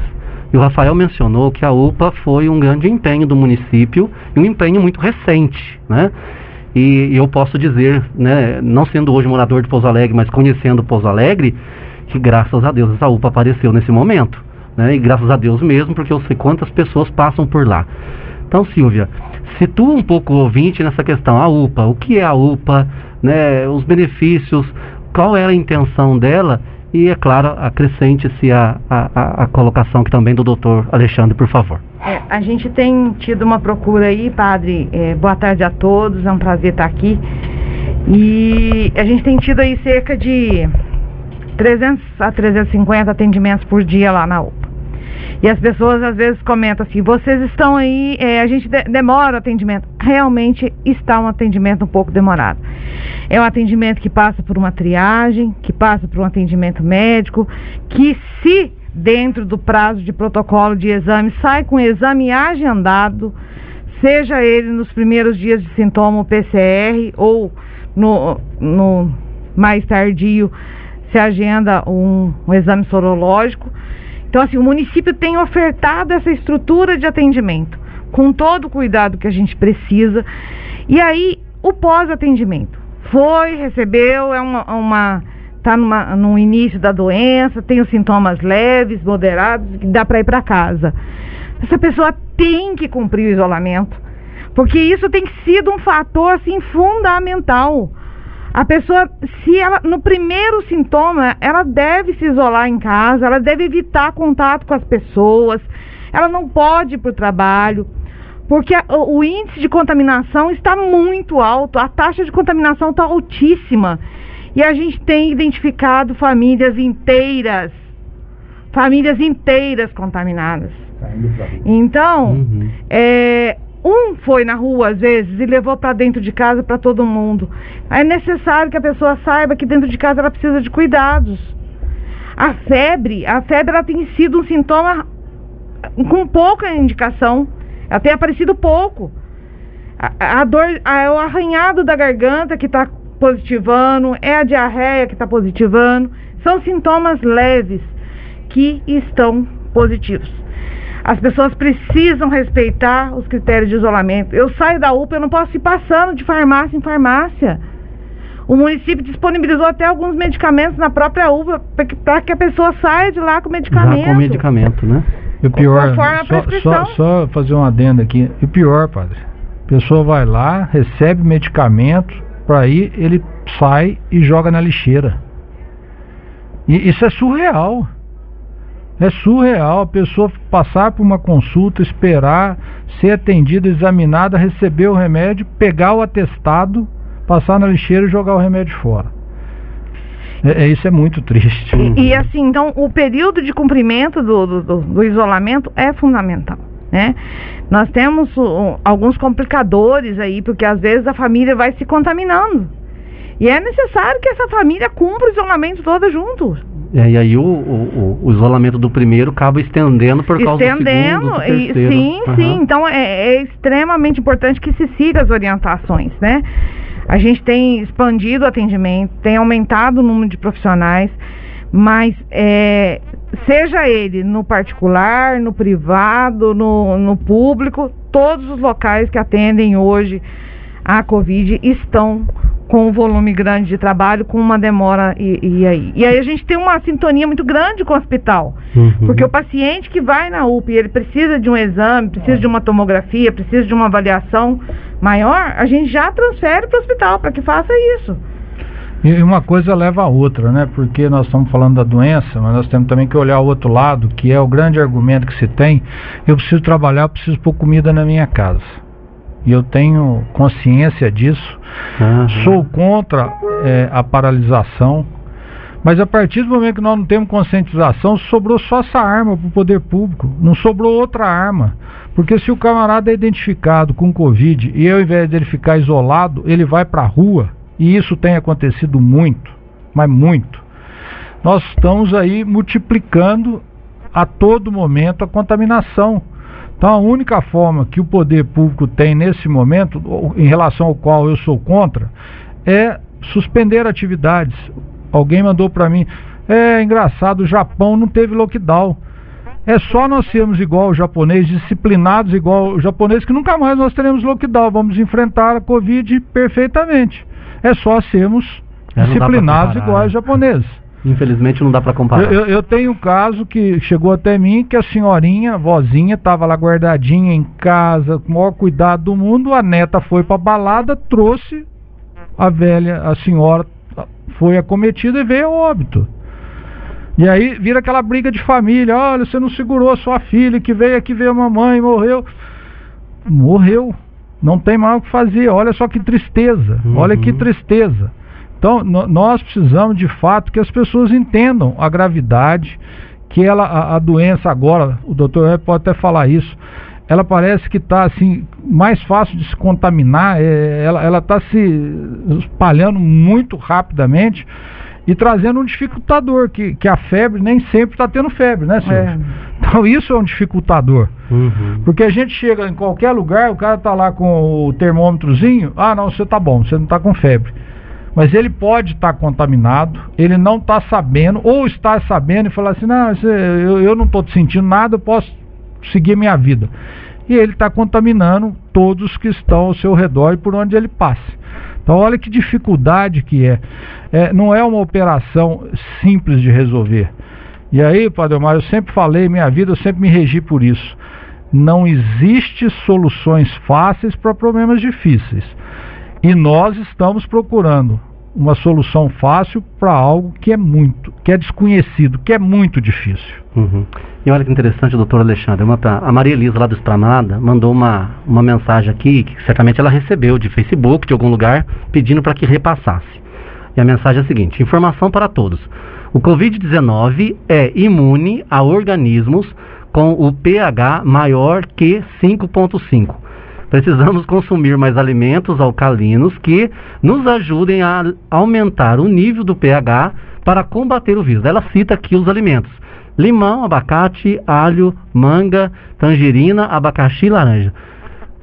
E o Rafael mencionou que a UPA foi um grande empenho do município e um empenho muito recente, né? E, eu posso dizer, né, não sendo hoje morador de Pouso Alegre, mas conhecendo Pouso Alegre, que graças a Deus essa UPA apareceu nesse momento. Né, e graças a Deus mesmo, porque eu sei quantas pessoas passam por lá. Então, Silvia, situa um pouco o ouvinte nessa questão. A UPA, o que é a UPA, né, os benefícios, qual era a intenção dela e, é claro, acrescente-se a, a, a, colocação aqui também do doutor Alexandre, por favor. É, a gente tem tido uma procura aí, padre. É, boa tarde a todos, é um prazer estar aqui. E a gente tem tido aí cerca de 300 a 350 atendimentos por dia lá na UPA. E as pessoas às vezes comentam assim: vocês estão aí, é, a gente de demora o atendimento. Realmente está um atendimento um pouco demorado. É um atendimento que passa por uma triagem, que passa por um atendimento médico, que se dentro do prazo de protocolo de exame sai com exame agendado, seja ele nos primeiros dias de sintoma PCR ou no, no mais tardio se agenda um, um exame sorológico então, assim, o município tem ofertado essa estrutura de atendimento com todo o cuidado que a gente precisa. E aí, o pós-atendimento. foi, recebeu, é uma, uma tá numa, no início da doença, tem os sintomas leves, moderados, que dá para ir para casa. Essa pessoa tem que cumprir o isolamento, porque isso tem sido um fator assim fundamental. A pessoa, se ela no primeiro sintoma, ela deve se isolar em casa, ela deve evitar contato com as pessoas, ela não pode ir para o trabalho, porque a, o índice de contaminação está muito alto, a taxa de contaminação está altíssima. E a gente tem identificado famílias inteiras, famílias inteiras contaminadas. Então, uhum. é, um foi na rua às vezes e levou para dentro de casa para todo mundo. É necessário que a pessoa saiba que dentro de casa ela precisa de cuidados. A febre, a febre ela tem sido um sintoma com pouca indicação. Ela tem aparecido pouco. A, a dor, a, é o arranhado da garganta que está positivando, é a diarreia que está positivando. São sintomas leves que estão positivos. As pessoas precisam respeitar os critérios de isolamento. Eu saio da UPA, eu não posso ir passando de farmácia em farmácia. O município disponibilizou até alguns medicamentos na própria UPA para que a pessoa saia de lá com medicamento. Já com medicamento, né? E o pior, só, só, só, fazer uma adenda aqui. E o pior, padre, a pessoa vai lá, recebe medicamento, para ir, ele sai e joga na lixeira. E isso é surreal. É surreal a pessoa passar por uma consulta, esperar, ser atendida, examinada, receber o remédio, pegar o atestado, passar na lixeira e jogar o remédio fora. É, é isso é muito triste. E, e, assim, então o período de cumprimento do, do, do isolamento é fundamental. Né? Nós temos uh, alguns complicadores aí, porque às vezes a família vai se contaminando. E é necessário que essa família cumpra o isolamento toda junto. É, e aí o, o, o, isolamento do primeiro acaba estendendo por causa estendendo, do segundo, do terceiro. sim, uhum. sim. Então é, é, extremamente importante que se siga as orientações, né? A gente tem expandido o atendimento, tem aumentado o número de profissionais, mas é, seja ele no particular, no privado, no, no público, todos os locais que atendem hoje a Covid estão com um volume grande de trabalho, com uma demora e, e, aí. E aí a gente tem uma sintonia muito grande com o hospital. Uhum. Porque o paciente que vai na UPA ele precisa de um exame, precisa de uma tomografia, precisa de uma avaliação maior, a gente já transfere para o hospital para que faça isso. E uma coisa leva a outra, né? Porque nós estamos falando da doença, mas nós temos também que olhar o outro lado, que é o grande argumento que se tem. Eu preciso trabalhar, eu preciso pôr comida na minha casa. E eu tenho consciência disso. Uhum. Sou contra é, a paralisação. Mas a partir do momento que nós não temos conscientização, sobrou só essa arma para o poder público. Não sobrou outra arma. Porque se o camarada é identificado com Covid e ao invés dele ficar isolado, ele vai para a rua e isso tem acontecido muito, mas muito. Nós estamos aí multiplicando a todo momento a contaminação. Então a única forma que o poder público tem nesse momento, em relação ao qual eu sou contra, é suspender atividades. Alguém mandou para mim, é engraçado, o Japão não teve lockdown. É só nós sermos igual o japonês, disciplinados igual o japonês, que nunca mais nós teremos lockdown. Vamos enfrentar a Covid perfeitamente é só sermos é, disciplinados iguais aos japoneses. Infelizmente não dá para comparar. Eu, eu, tenho um caso que chegou até mim que a senhorinha, a vozinha, estava lá guardadinha em casa, com o maior cuidado do mundo. A neta foi para balada, trouxe a velha, a senhora foi acometida e veio a óbito. E aí vira aquela briga de família: olha, você não segurou a sua filha que veio aqui ver a mamãe, morreu. Morreu. Não tem mais o que fazer. Olha só que tristeza. Uhum. Olha que tristeza. Então, nós precisamos de fato que as pessoas entendam a gravidade, que ela, a, a doença agora, o doutor pode até falar isso, ela parece que está assim, mais fácil de se contaminar, é, ela está se espalhando muito rapidamente e trazendo um dificultador, que, que a febre nem sempre está tendo febre, né, senhor? Então isso é um dificultador. Uhum. Porque a gente chega em qualquer lugar, o cara está lá com o termômetrozinho, ah não, você está bom, você não está com febre. Mas ele pode estar tá contaminado, ele não está sabendo, ou está sabendo e falar assim, não, eu, eu não estou sentindo nada, eu posso seguir minha vida. E ele está contaminando todos que estão ao seu redor e por onde ele passe. Então, olha que dificuldade que é. é não é uma operação simples de resolver. E aí, Padre Omar, eu sempre falei, minha vida, eu sempre me regi por isso. Não existe soluções fáceis para problemas difíceis. E nós estamos procurando uma solução fácil para algo que é muito, que é desconhecido, que é muito difícil. Uhum. E olha que interessante, doutor Alexandre, uma, a Maria Elisa lá do Estranada mandou uma, uma mensagem aqui, que certamente ela recebeu de Facebook, de algum lugar, pedindo para que repassasse. E a mensagem é a seguinte, informação para todos. O Covid-19 é imune a organismos com o pH maior que 5.5 Precisamos consumir mais alimentos alcalinos que nos ajudem a aumentar o nível do pH para combater o vírus. Ela cita aqui os alimentos: limão, abacate, alho, manga, tangerina, abacaxi e laranja.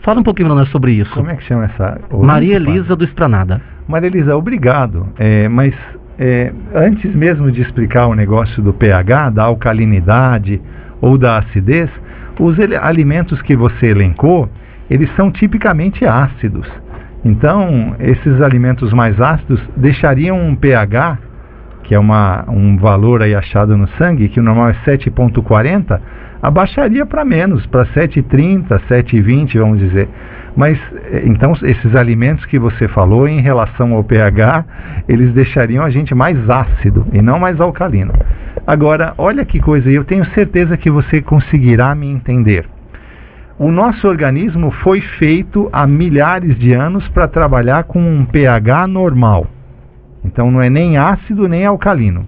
Fala um pouquinho para nós sobre isso. Como é que chama essa? Maria Elisa do Esplanada. Maria Elisa, obrigado. É, mas é, antes mesmo de explicar o negócio do pH, da alcalinidade ou da acidez, os alimentos que você elencou, eles são tipicamente ácidos. Então, esses alimentos mais ácidos deixariam um pH, que é uma, um valor aí achado no sangue, que o normal é 7,40, abaixaria para menos, para 7,30, 7,20, vamos dizer. Mas, eh, então, esses alimentos que você falou em relação ao pH, eles deixariam a gente mais ácido e não mais alcalino. Agora, olha que coisa, eu tenho certeza que você conseguirá me entender. O nosso organismo foi feito há milhares de anos para trabalhar com um pH normal. Então não é nem ácido nem alcalino.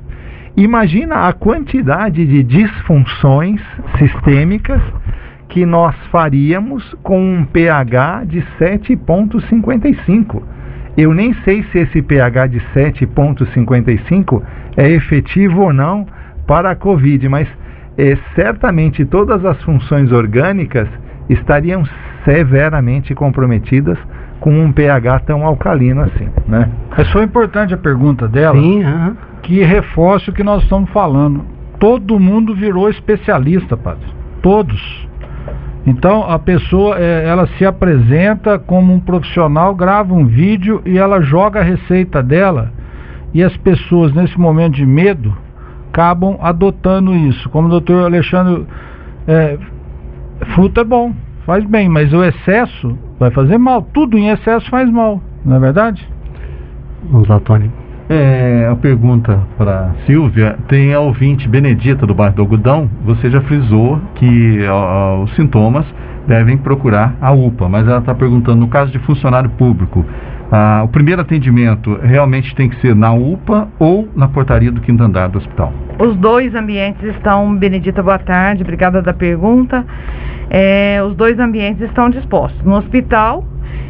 Imagina a quantidade de disfunções sistêmicas que nós faríamos com um pH de 7,55. Eu nem sei se esse pH de 7,55 é efetivo ou não para a Covid, mas é, certamente todas as funções orgânicas estariam severamente comprometidas com um pH tão alcalino assim, né? É só importante a pergunta dela, Sim, uh -huh. Que reforça o que nós estamos falando. Todo mundo virou especialista, padre. Todos. Então a pessoa é, ela se apresenta como um profissional, grava um vídeo e ela joga a receita dela e as pessoas nesse momento de medo acabam adotando isso. Como o doutor Alexandre é, fruta é bom, faz bem, mas o excesso vai fazer mal. Tudo em excesso faz mal, não é verdade? Vamos lá, Tony. É, a pergunta para Silvia, tem a ouvinte Benedita do bairro do Algodão, você já frisou que os sintomas devem procurar a UPA, mas ela está perguntando, no caso de funcionário público, o primeiro atendimento realmente tem que ser na UPA ou na portaria do quinto andar do hospital? Os dois ambientes estão, Benedita, boa tarde, obrigada da pergunta. É, os dois ambientes estão dispostos. No hospital,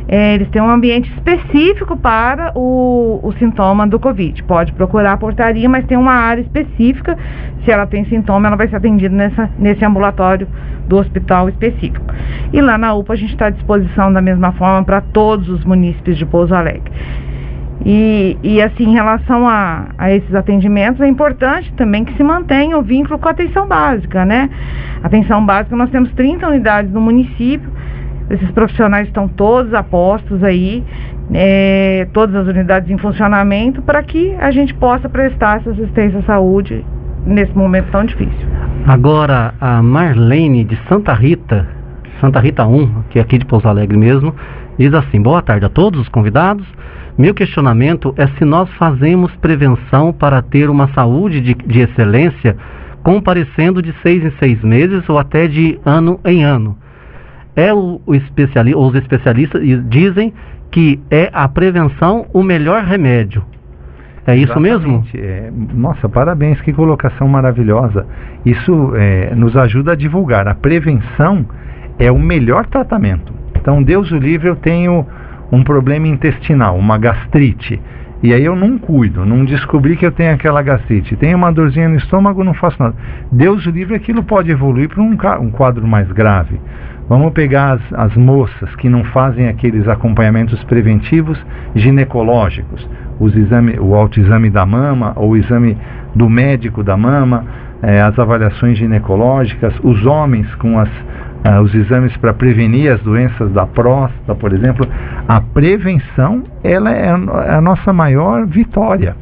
é, eles têm um ambiente específico para o, o, sintoma do Covid. Pode procurar a portaria, mas tem uma área específica. Se ela tem sintoma, ela vai ser atendida nessa, nesse ambulatório do hospital específico. E lá na UPA a gente está à disposição da mesma forma para todos os munícipes de Pouso Alegre. E, e assim, em relação a, a esses atendimentos, é importante também que se mantenha o vínculo com a atenção básica, né? Atenção básica, nós temos 30 unidades no município, esses profissionais estão todos apostos aí, é, todas as unidades em funcionamento, para que a gente possa prestar essa assistência à saúde nesse momento tão difícil. Agora, a Marlene de Santa Rita, Santa Rita 1, que é aqui de Pouso Alegre mesmo, diz assim: Boa tarde a todos os convidados. Meu questionamento é se nós fazemos prevenção para ter uma saúde de, de excelência, comparecendo de seis em seis meses ou até de ano em ano. É o, o especiali os especialistas dizem que é a prevenção o melhor remédio. É isso Exatamente. mesmo? É, nossa, parabéns, que colocação maravilhosa. Isso é, nos ajuda a divulgar. A prevenção é o melhor tratamento. Então, Deus o livre, eu tenho um problema intestinal, uma gastrite. E aí eu não cuido, não descobri que eu tenho aquela gastrite. Tenho uma dorzinha no estômago, não faço nada. Deus o livre, aquilo pode evoluir para um, um, quadro mais grave. Vamos pegar as, as moças que não fazem aqueles acompanhamentos preventivos ginecológicos, os exame, o autoexame da mama ou o exame do médico da mama, é, as avaliações ginecológicas, os homens com as ah, os exames para prevenir as doenças da próstata, por exemplo, a prevenção ela é a nossa maior vitória.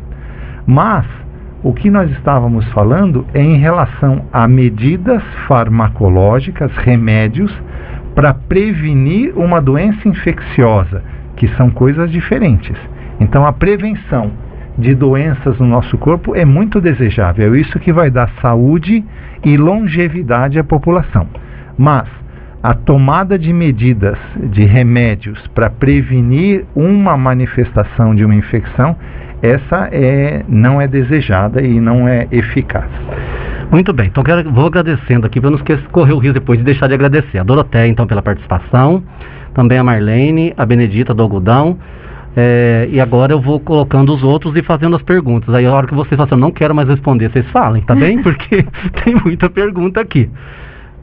Mas o que nós estávamos falando é em relação a medidas farmacológicas, remédios para prevenir uma doença infecciosa, que são coisas diferentes. Então a prevenção de doenças no nosso corpo é muito desejável. É isso que vai dar saúde e longevidade à população. Mas a tomada de medidas de remédios para prevenir uma manifestação de uma infecção, essa é, não é desejada e não é eficaz. Muito bem, então quero, vou agradecendo aqui para não esquecer, correr o risco depois de deixar de agradecer. A Doroteia, então, pela participação, também a Marlene, a Benedita do Algodão. É, e agora eu vou colocando os outros e fazendo as perguntas. Aí a hora que vocês falam, não quero mais responder, vocês falem, tá bem? Porque tem muita pergunta aqui.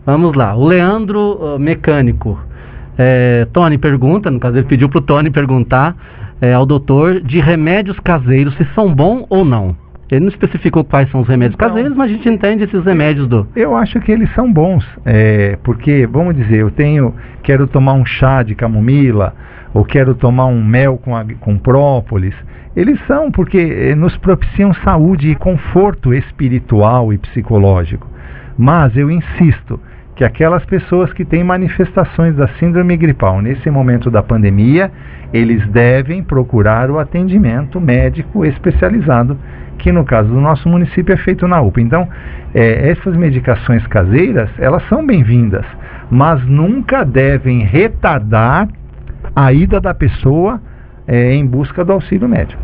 Vamos lá. O Leandro uh, Mecânico. É, Tony pergunta, no caso ele pediu para o Tony perguntar é, ao doutor de remédios caseiros se são bons ou não. Ele não especificou quais são os remédios então, caseiros, mas a gente entende esses remédios do. Eu acho que eles são bons, é, porque vamos dizer, eu tenho, quero tomar um chá de camomila ou quero tomar um mel com, a, com própolis. Eles são porque eh, nos propiciam saúde e conforto espiritual e psicológico. Mas eu insisto que aquelas pessoas que têm manifestações da síndrome gripal nesse momento da pandemia, eles devem procurar o atendimento médico especializado, que no caso do nosso município é feito na UPA. Então, é, essas medicações caseiras, elas são bem-vindas, mas nunca devem retardar a ida da pessoa é, em busca do auxílio médico.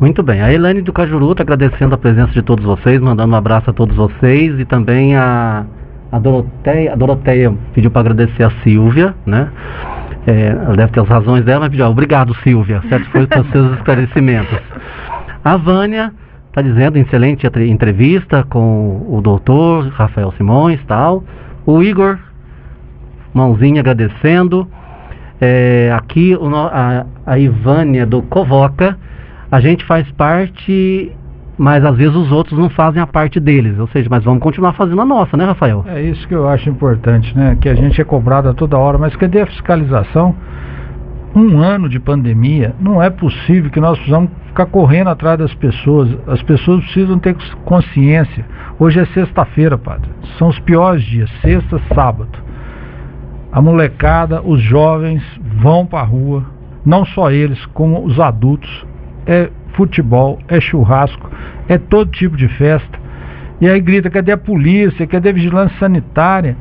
Muito bem. A Elaine do Cajuru está agradecendo a presença de todos vocês, mandando um abraço a todos vocês e também a, a Doroteia. A Doroteia pediu para agradecer a Silvia, né? É, ela deve ter as razões dela, mas pediu, obrigado Silvia, certo? Foi pelos seus esclarecimentos. A Vânia está dizendo, excelente entrevista com o doutor Rafael Simões tal. O Igor, mãozinha agradecendo. É, aqui o, a, a Ivânia do Covoca, a gente faz parte, mas às vezes os outros não fazem a parte deles. Ou seja, mas vamos continuar fazendo a nossa, né, Rafael? É isso que eu acho importante, né? Que a gente é cobrado a toda hora, mas cadê a fiscalização? Um ano de pandemia, não é possível que nós precisamos ficar correndo atrás das pessoas. As pessoas precisam ter consciência. Hoje é sexta-feira, padre. São os piores dias, sexta, sábado a molecada, os jovens vão para a rua, não só eles, como os adultos. É futebol, é churrasco, é todo tipo de festa. E aí grita: cadê a polícia? Cadê a vigilância sanitária?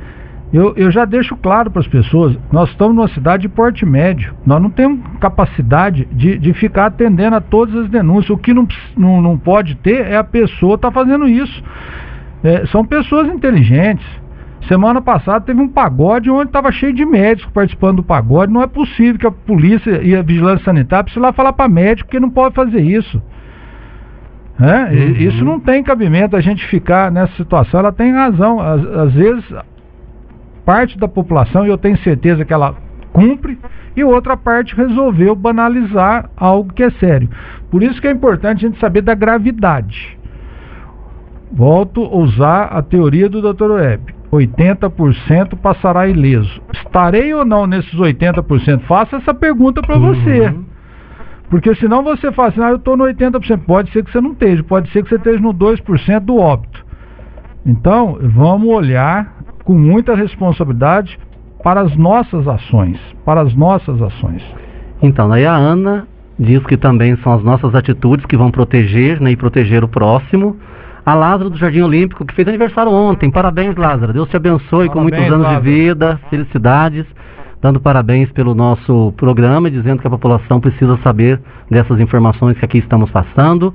Eu, eu já deixo claro para as pessoas: nós estamos numa cidade de porte médio, nós não temos capacidade de, de ficar atendendo a todas as denúncias. O que não, não, não pode ter é a pessoa estar tá fazendo isso. É, são pessoas inteligentes Semana passada teve um pagode onde estava cheio de médicos participando do pagode. Não é possível que a polícia e a vigilância sanitária precisem lá falar para médico que não pode fazer isso. É? Uhum. Isso não tem cabimento a gente ficar nessa situação. Ela tem razão. Às, às vezes, parte da população, e eu tenho certeza que ela cumpre, e outra parte resolveu banalizar algo que é sério. Por isso que é importante a gente saber da gravidade. Volto a usar a teoria do Dr. Webb. 80% passará ileso. Estarei ou não nesses 80%? Faça essa pergunta para uhum. você. Porque senão você fala assim, ah, eu estou no 80%. Pode ser que você não esteja, pode ser que você esteja no 2% do óbito. Então, vamos olhar com muita responsabilidade para as nossas ações, para as nossas ações. Então, daí a Ana diz que também são as nossas atitudes que vão proteger né, e proteger o próximo a Lázaro do Jardim Olímpico, que fez aniversário ontem. Parabéns, Lázaro. Deus te abençoe parabéns, com muitos anos Lázaro. de vida, felicidades. Dando parabéns pelo nosso programa e dizendo que a população precisa saber dessas informações que aqui estamos passando.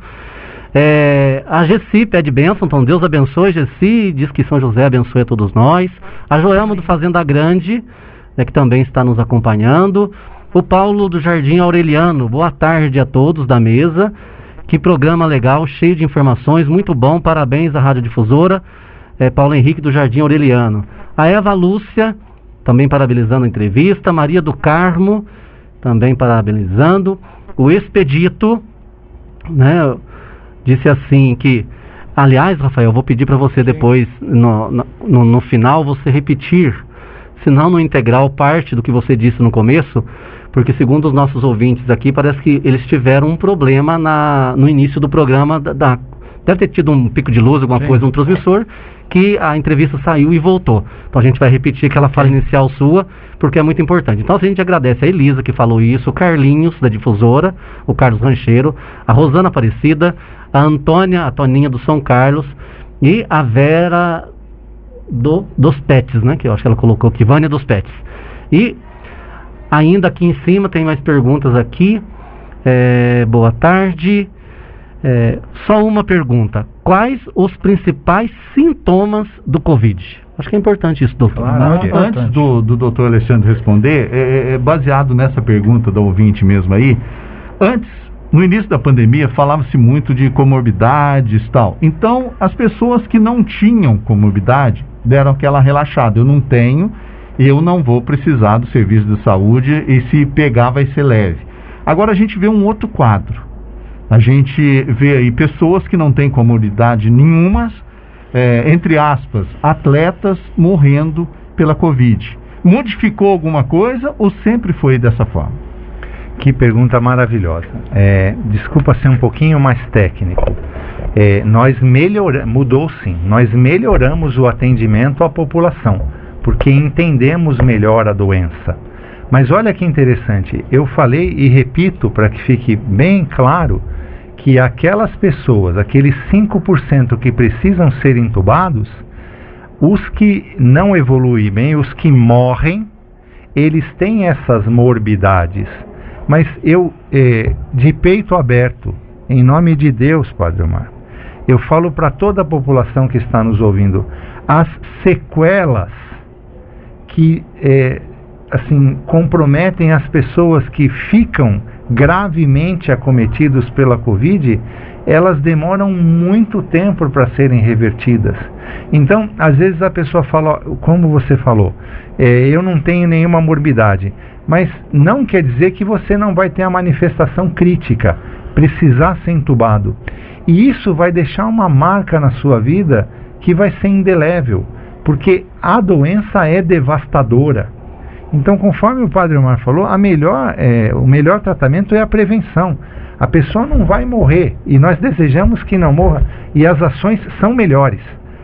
É, a Gessi pede bênção, então Deus abençoe Gessi, diz que São José abençoe a todos nós. A Joelma do Fazenda Grande, né, que também está nos acompanhando. O Paulo do Jardim Aureliano, boa tarde a todos da mesa. Que programa legal, cheio de informações, muito bom. Parabéns à Rádio Difusora. É, Paulo Henrique do Jardim Aureliano. A Eva Lúcia, também parabenizando a entrevista. Maria do Carmo, também parabenizando. O Expedito, né, disse assim que. Aliás, Rafael, vou pedir para você depois, no, no, no final, você repetir se não no integral, parte do que você disse no começo, porque segundo os nossos ouvintes aqui, parece que eles tiveram um problema na, no início do programa da, da deve ter tido um pico de luz, alguma Sim. coisa, um transmissor, que a entrevista saiu e voltou. Então a gente vai repetir aquela fala inicial sua, porque é muito importante. Então a gente agradece a Elisa que falou isso, o Carlinhos da difusora, o Carlos Rancheiro, a Rosana Aparecida, a Antônia, a Toninha do São Carlos e a Vera do, dos Pets, né? Que eu acho que ela colocou aqui, Vânia dos Pets. E ainda aqui em cima tem mais perguntas aqui. É, boa tarde. É, só uma pergunta: quais os principais sintomas do Covid? Acho que é importante isso, doutor. Claro, é antes do, do doutor Alexandre responder, é, é, é, baseado nessa pergunta da ouvinte mesmo aí, antes, no início da pandemia, falava-se muito de comorbidades e tal. Então, as pessoas que não tinham comorbidade deram aquela relaxada. Eu não tenho, eu não vou precisar do serviço de saúde e se pegar vai ser leve. Agora a gente vê um outro quadro a gente vê aí pessoas que não têm comorbidade nenhuma, é, entre aspas, atletas morrendo pela Covid. Modificou alguma coisa ou sempre foi dessa forma? Que pergunta maravilhosa. É, desculpa ser um pouquinho mais técnico. É, nós melhoramos, mudou sim, nós melhoramos o atendimento à população, porque entendemos melhor a doença. Mas olha que interessante, eu falei e repito para que fique bem claro que aquelas pessoas, aqueles 5% que precisam ser entubados, os que não evoluem bem, os que morrem, eles têm essas morbidades. Mas eu, eh, de peito aberto, em nome de Deus, Padre Omar, eu falo para toda a população que está nos ouvindo, as sequelas que eh, assim comprometem as pessoas que ficam gravemente acometidos pela Covid, elas demoram muito tempo para serem revertidas. Então, às vezes a pessoa fala, como você falou, é, eu não tenho nenhuma morbidade, mas não quer dizer que você não vai ter a manifestação crítica, precisar ser entubado. E isso vai deixar uma marca na sua vida que vai ser indelével, porque a doença é devastadora. Então, conforme o Padre Omar falou, melhor, é, o melhor tratamento é a prevenção. A pessoa não vai morrer e nós desejamos que não morra e as ações são melhores.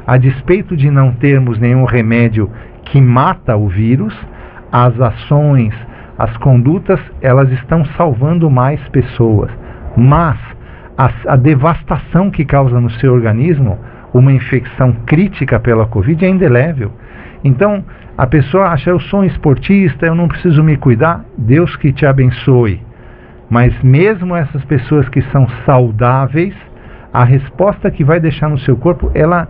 A despeito de não termos nenhum remédio que mata o vírus, as ações, as condutas, elas estão salvando mais pessoas. Mas a, a devastação que causa no seu organismo uma infecção crítica pela Covid é indelével. Então, a pessoa acha, eu sou um esportista, eu não preciso me cuidar. Deus que te abençoe. Mas mesmo essas pessoas que são saudáveis, a resposta que vai deixar no seu corpo, ela,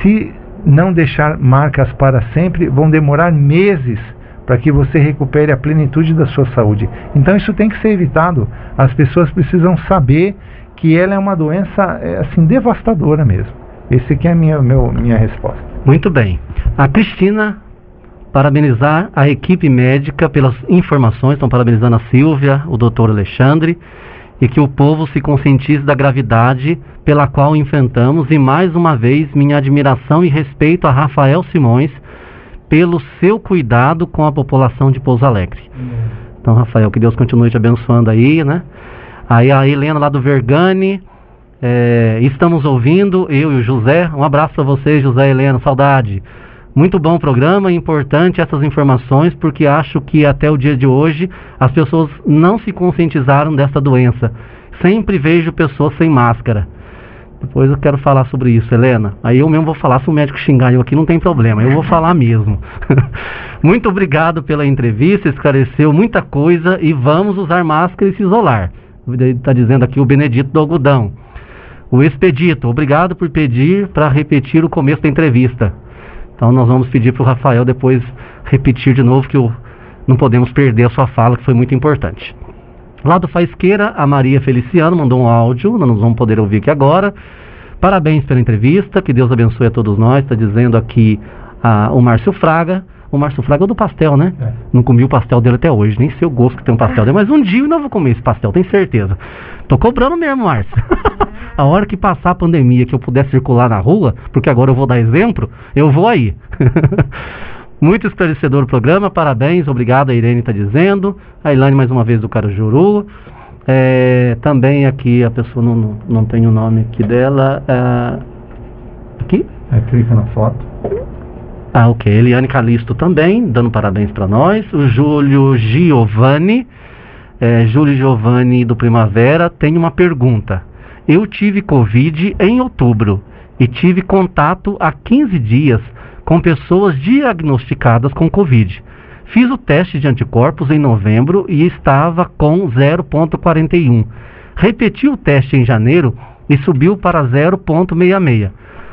se não deixar marcas para sempre, vão demorar meses para que você recupere a plenitude da sua saúde. Então isso tem que ser evitado. As pessoas precisam saber que ela é uma doença é, assim devastadora mesmo. Esse aqui é a minha, meu, minha resposta. Muito bem. A Cristina parabenizar a equipe médica pelas informações, estão parabenizando a Silvia, o doutor Alexandre, e que o povo se conscientize da gravidade pela qual enfrentamos, e mais uma vez minha admiração e respeito a Rafael Simões pelo seu cuidado com a população de Pouso Alegre. Então, Rafael, que Deus continue te abençoando aí, né? Aí a Helena lá do Vergani, é, estamos ouvindo, eu e o José. Um abraço para você, José Helena, saudade. Muito bom programa, importante essas informações, porque acho que até o dia de hoje as pessoas não se conscientizaram dessa doença. Sempre vejo pessoas sem máscara. Depois eu quero falar sobre isso, Helena. Aí eu mesmo vou falar, se o médico xingar eu aqui, não tem problema, eu vou falar mesmo. Muito obrigado pela entrevista, esclareceu muita coisa e vamos usar máscara e se isolar. Está dizendo aqui o Benedito do Algodão. O Expedito, obrigado por pedir para repetir o começo da entrevista. Então nós vamos pedir para o Rafael depois repetir de novo que o, não podemos perder a sua fala, que foi muito importante. Lá do Faisqueira, a Maria Feliciano mandou um áudio, nós vamos poder ouvir aqui agora. Parabéns pela entrevista, que Deus abençoe a todos nós. Está dizendo aqui o Márcio Fraga. O Márcio Fraga é do pastel, né? É. Não comi o pastel dele até hoje, nem sei o gosto que tem um pastel dele, mas um dia eu não vou comer esse pastel, tenho certeza. Tô cobrando mesmo, Márcio. a hora que passar a pandemia, que eu puder circular na rua, porque agora eu vou dar exemplo, eu vou aí. Muito esclarecedor o programa, parabéns, obrigado, a Irene está dizendo. A Ilane mais uma vez do Carajuru. É, também aqui, a pessoa não, não, tem o nome aqui dela. é, aqui? É, clica na foto. Ah, ok. Eliane Calisto também, dando parabéns para nós. O Júlio Giovanni, é, Júlio Giovanni do Primavera, tem uma pergunta. Eu tive Covid em outubro e tive contato há 15 dias com pessoas diagnosticadas com Covid. Fiz o teste de anticorpos em novembro e estava com 0,41. Repeti o teste em janeiro e subiu para 0,66.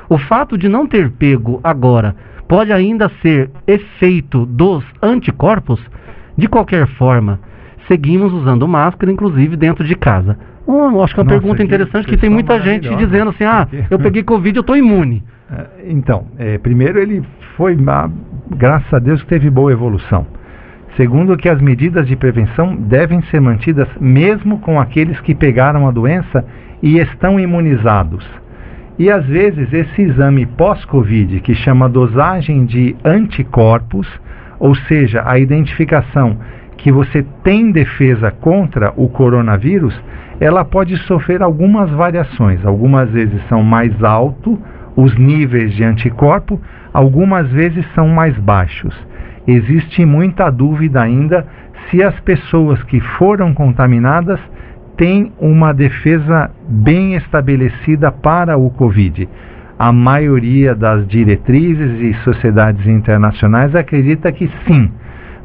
O fato de não ter pego agora pode ainda ser efeito dos anticorpos? De qualquer forma, seguimos usando máscara, inclusive dentro de casa. Hum, acho que é uma Nossa, pergunta que interessante que tem muita gente dizendo assim: ah, eu peguei Covid, eu estou imune. É, Então, é, primeiro ele foi, graças a Deus, que teve boa evolução. Segundo, que as medidas de prevenção devem ser mantidas mesmo com aqueles que pegaram a doença e estão imunizados. E às vezes esse exame pós-Covid, que chama dosagem de anticorpos, ou seja, a identificação que você tem defesa contra o coronavírus, ela pode sofrer algumas variações. Algumas vezes são mais altos os níveis de anticorpo, algumas vezes são mais baixos. Existe muita dúvida ainda se as pessoas que foram contaminadas têm uma defesa bem estabelecida para o Covid. A maioria das diretrizes e sociedades internacionais acredita que sim,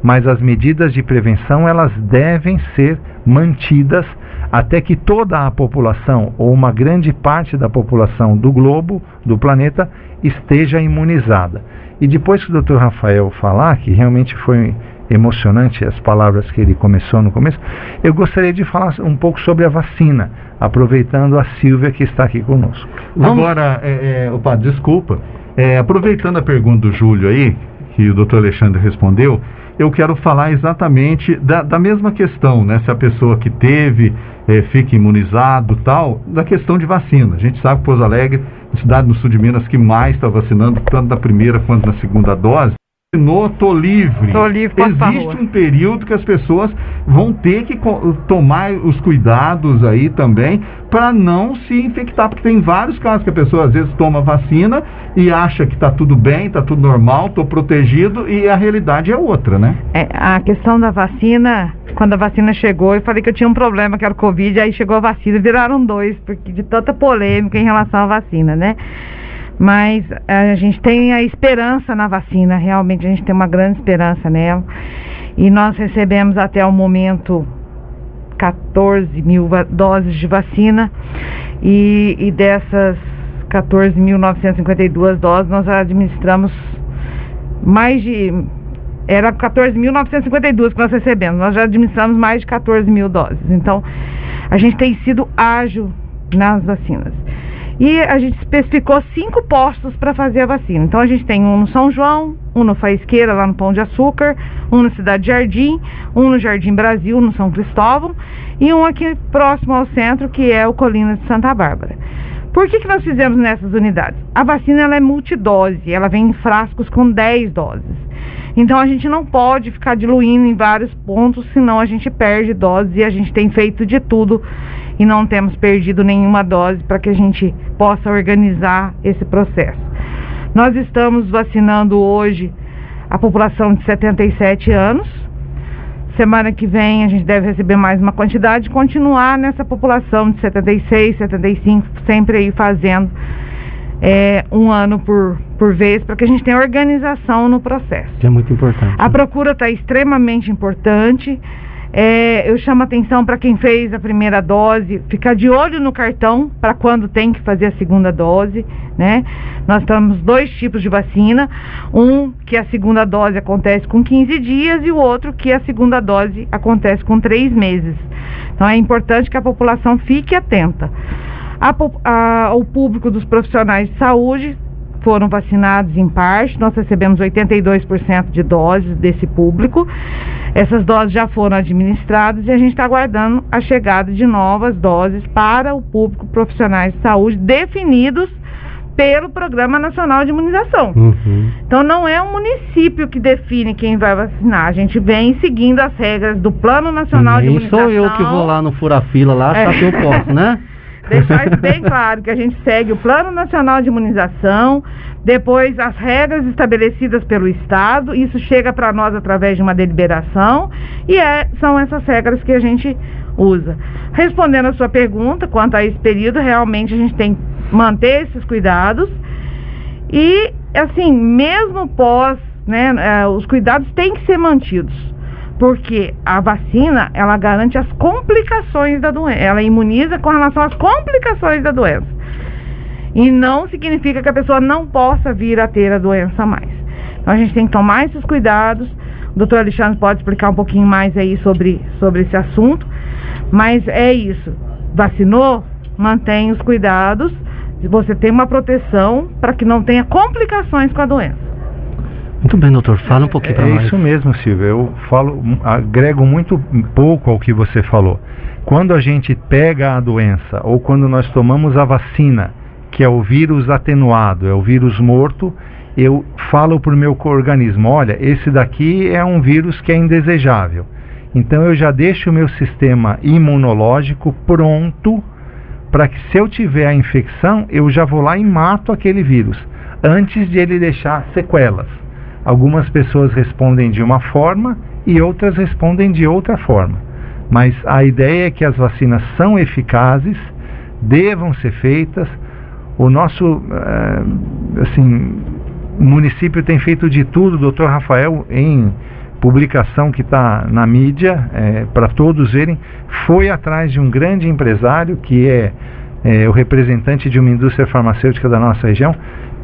mas as medidas de prevenção elas devem ser mantidas até que toda a população ou uma grande parte da população do globo, do planeta, esteja imunizada. E depois que o Dr. Rafael falar, que realmente foi emocionante as palavras que ele começou no começo, eu gostaria de falar um pouco sobre a vacina, aproveitando a Silvia que está aqui conosco. Vamos- Agora, é, é, opa, desculpa. É, aproveitando a pergunta do Júlio aí, que o doutor Alexandre respondeu, eu quero falar exatamente da, da mesma questão, né? Se a pessoa que teve é, fica imunizado tal, da questão de vacina. A gente sabe que Pouso Alegre, cidade no sul de Minas que mais está vacinando, tanto na primeira quanto na segunda dose. Vacinou, tô livre. Tô livre, Existe um período que as pessoas vão ter que tomar os cuidados aí também para não se infectar, porque tem vários casos que a pessoa às vezes toma vacina e acha que está tudo bem, está tudo normal, estou protegido e a realidade é outra, né? É, a questão da vacina, quando a vacina chegou, eu falei que eu tinha um problema, que era o Covid, aí chegou a vacina, viraram dois, porque de tanta polêmica em relação à vacina, né? Mas a gente tem a esperança na vacina, realmente a gente tem uma grande esperança nela. E nós recebemos até o momento 14 mil doses de vacina e, e dessas 14.952 doses nós administramos mais de. Era 14.952 que nós recebemos, nós já administramos mais de 14 mil doses. Então, a gente tem sido ágil nas vacinas. E a gente especificou cinco postos para fazer a vacina. Então, a gente tem um no São João, um no Faisqueira, lá no Pão de Açúcar, um no Cidade Jardim, um no Jardim Brasil, no São Cristóvão, e um aqui próximo ao centro, que é o Colina de Santa Bárbara. Por que, que nós fizemos nessas unidades? A vacina ela é multidose, ela vem em frascos com 10 doses. Então a gente não pode ficar diluindo em vários pontos, senão a gente perde doses e a gente tem feito de tudo e não temos perdido nenhuma dose para que a gente possa organizar esse processo. Nós estamos vacinando hoje a população de 77 anos. Semana que vem a gente deve receber mais uma quantidade continuar nessa população de 76, 75, sempre aí fazendo é, um ano por, por vez, para que a gente tenha organização no processo. Que é muito importante. A procura está extremamente importante. É, eu chamo atenção para quem fez a primeira dose, ficar de olho no cartão para quando tem que fazer a segunda dose, né? Nós temos dois tipos de vacina, um que a segunda dose acontece com 15 dias e o outro que a segunda dose acontece com 3 meses. Então é importante que a população fique atenta. A a- o público dos profissionais de saúde foram vacinados em parte, nós recebemos 82% de doses desse público. Essas doses já foram administradas e a gente está aguardando a chegada de novas doses para o público profissionais de saúde definidos pelo Programa Nacional de Imunização. Uhum. Então não é o município que define quem vai vacinar. A gente vem seguindo as regras do Plano Nacional de Nem Imunização. sou eu que vou lá no fura-fila lá achar É. que eu posso, né? Deixar bem claro que a gente segue o Plano Nacional de Imunização, depois as regras estabelecidas pelo Estado, isso chega para nós através de uma deliberação e é- são essas regras que a gente usa. Respondendo a sua pergunta quanto a esse período, realmente a gente tem que manter esses cuidados e, assim, mesmo pós, né, eh, os cuidados têm que ser mantidos. Porque a vacina, ela garante as complicações da doença. Ela imuniza com relação às complicações da doença. E não significa que a pessoa não possa vir a ter a doença mais. Então a gente tem que tomar esses cuidados. O doutor Alexandre pode explicar um pouquinho mais aí sobre, sobre esse assunto. Mas é isso. Vacinou? Mantém os cuidados. Você tem uma proteção para que não tenha complicações com a doença. Muito bem, doutor. Fala um pouquinho para É nós. isso mesmo, Silvia. Eu falo, agrego muito pouco ao que você falou. Quando a gente pega a doença ou quando nós tomamos a vacina, que é o vírus atenuado, é o vírus morto, eu falo para o meu organismo: olha, esse daqui é um vírus que é indesejável. Então eu já deixo o meu sistema imunológico pronto para que se eu tiver a infecção, eu já vou lá e mato aquele vírus antes de ele deixar sequelas. Algumas pessoas respondem de uma forma e outras respondem de outra forma. Mas a ideia é que as vacinas são eficazes, devam ser feitas. O nosso eh, assim, município tem feito de tudo, o doutor Rafael, em publicação que está na mídia, para todos verem, foi atrás de um grande empresário que é, é, o representante de uma indústria farmacêutica da nossa região,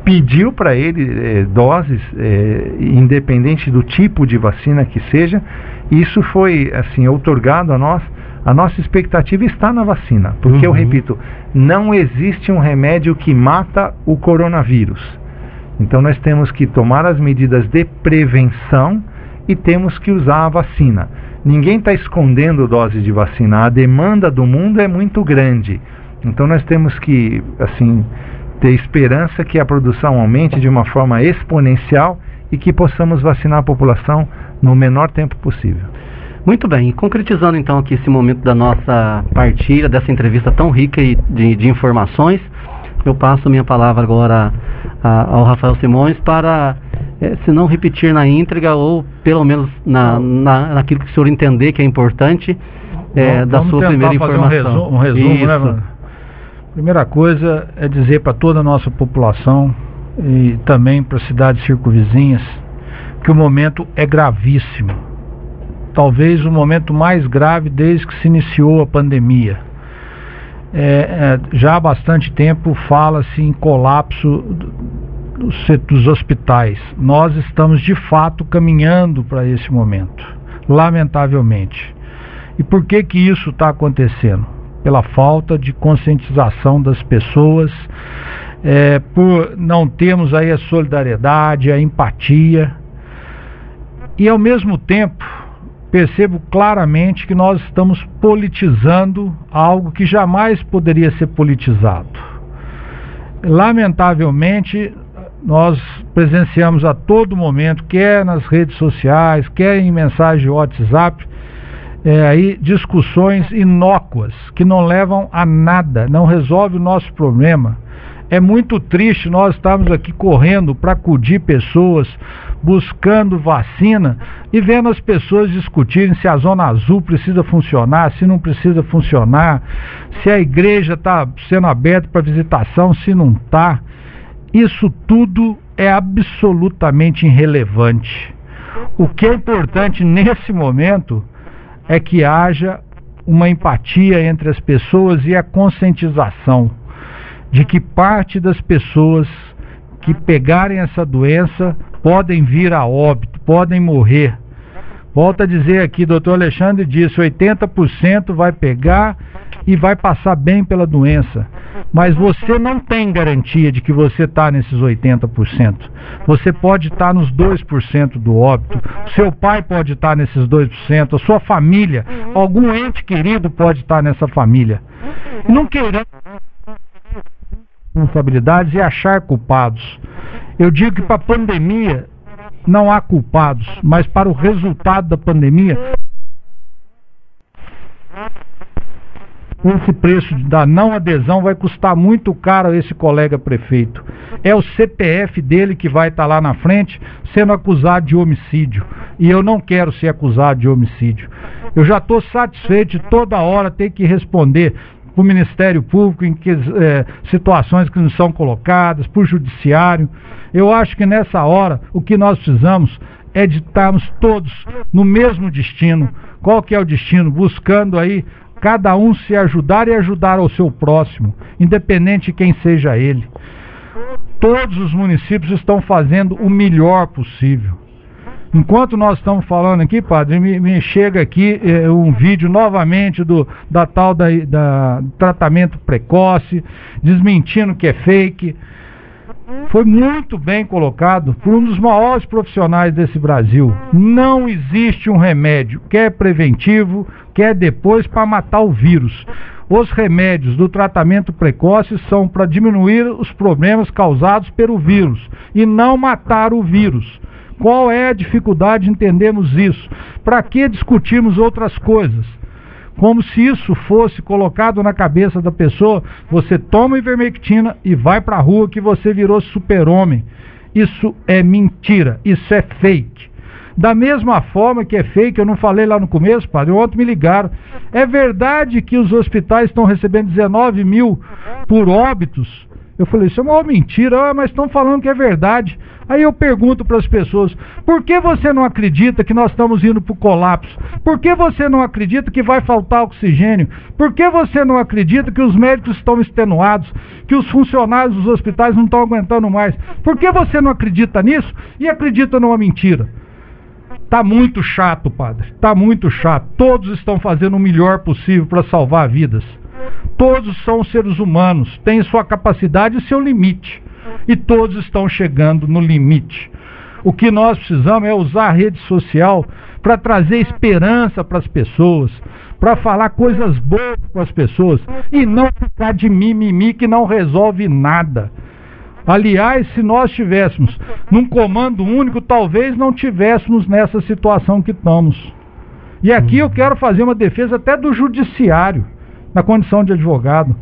pediu para ele eh, doses, eh, independente do tipo de vacina que seja, isso foi assim outorgado a nós. A nossa expectativa está na vacina, porque eu Uhum. repito, não existe um remédio que mata o coronavírus. Então nós temos que tomar as medidas de prevenção e temos que usar a vacina. Ninguém está escondendo dose de vacina. A demanda do mundo é muito grande. Então nós temos que, assim, ter esperança que a produção aumente de uma forma exponencial e que possamos vacinar a população no menor tempo possível. Muito bem, concretizando então aqui esse momento da nossa partilha, dessa entrevista tão rica de, de informações, eu passo minha palavra agora a- ao Rafael Simões para, eh, se não repetir na íntegra, ou pelo menos na, na, naquilo que o senhor entender que é importante, eh, Vamos- da vamos sua primeira informação. Um resumo, um resumo né, mano? Primeira coisa é dizer para toda a nossa população e também para as cidades circunvizinhas que o momento é gravíssimo. Talvez o momento mais grave desde que se iniciou a pandemia. É, é, já há bastante tempo fala-se em colapso do- dos dos hospitais. Nós estamos de fato caminhando para esse momento, lamentavelmente. E por que que isso está acontecendo? Pela falta de conscientização das pessoas, é, por não termos aí a solidariedade, a empatia. E ao mesmo tempo, percebo claramente que nós estamos politizando algo que jamais poderia ser politizado. Lamentavelmente, nós presenciamos a todo momento, quer nas redes sociais, quer em mensagem WhatsApp, é, aí discussões inócuas que não levam a nada, não resolve o nosso problema. É muito triste nós estarmos aqui correndo para acudir pessoas, buscando vacina e vendo as pessoas discutirem se a zona azul precisa funcionar, se não precisa funcionar, se a igreja está sendo aberta para visitação, se não está. Isso tudo é absolutamente irrelevante. O que é importante nesse momento é que haja uma empatia entre as pessoas e a conscientização de que parte das pessoas que pegarem essa doença podem vir a óbito, podem morrer. Volto a dizer aqui, doutor Alexandre disse, 80% vai pegar e vai passar bem pela doença. Mas você não tem garantia de que você está nesses 80%. Você pode estar nos 2% do óbito. Seu pai pode estar nesses 2%. A sua família, algum ente querido pode estar nessa família. Não queiramos responsabilidades e achar culpados. Eu digo que para a pandemia não há culpados, mas para o resultado da pandemia esse preço da não adesão vai custar muito caro a esse colega prefeito. É o CPF dele que vai estar tá lá na frente sendo acusado de homicídio. E eu não quero ser acusado de homicídio. Eu já estou satisfeito de toda hora ter que responder o Ministério Público em que, é, situações que não são colocadas, o Judiciário. Eu acho que nessa hora o que nós precisamos é de estarmos todos no mesmo destino. Qual que é o destino? Buscando aí cada um se ajudar e ajudar ao seu próximo, independente de quem seja ele. Todos os municípios estão fazendo o melhor possível. Enquanto nós estamos falando aqui, padre, me, me chega aqui eh, um vídeo novamente do da tal da, da tratamento precoce, desmentindo que é fake foi muito bem colocado por um dos maiores profissionais desse Brasil. Não existe um remédio, quer preventivo, quer depois para matar o vírus. Os remédios do tratamento precoce são para diminuir os problemas causados pelo vírus e não matar o vírus. Qual é a dificuldade de entendermos isso? Para que discutirmos outras coisas? como se isso fosse colocado na cabeça da pessoa, você toma ivermectina e vai para a rua que você virou super-homem. Isso é mentira, isso é fake. Da mesma forma que é fake, eu não falei lá no começo, padre, ontem me ligaram. É verdade que os hospitais estão recebendo 19 mil por óbitos? Eu falei, isso é uma mentira, ah, mas estão falando que é verdade. Aí eu pergunto para as pessoas: por que você não acredita que nós estamos indo para o colapso? Por que você não acredita que vai faltar oxigênio? Por que você não acredita que os médicos estão extenuados? Que os funcionários dos hospitais não estão aguentando mais? Por que você não acredita nisso e acredita numa mentira? Tá muito chato, padre. Tá muito chato. Todos estão fazendo o melhor possível para salvar vidas. Todos são seres humanos, têm sua capacidade e seu limite e todos estão chegando no limite. O que nós precisamos é usar a rede social para trazer esperança para as pessoas, para falar coisas boas para as pessoas e não ficar de mimimi que não resolve nada. Aliás, se nós estivéssemos num comando único, talvez não tivéssemos nessa situação que estamos. E aqui eu quero fazer uma defesa até do judiciário, na condição de advogado.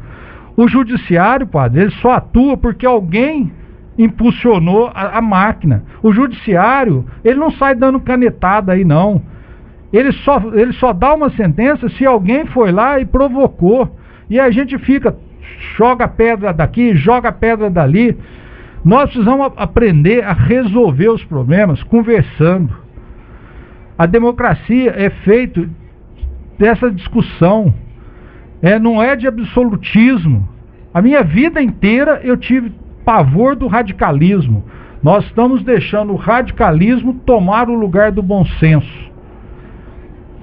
O judiciário, padre, ele só atua porque alguém impulsionou a, a, máquina. O judiciário, ele não sai dando canetada aí, não. Ele só, ele só dá uma sentença se alguém foi lá e provocou. E a gente fica, joga pedra daqui, joga pedra dali. Nós precisamos aprender a resolver os problemas conversando. A democracia é feita dessa discussão é, não é de absolutismo. A minha vida inteira eu tive pavor do radicalismo. Nós estamos deixando o radicalismo tomar o lugar do bom senso.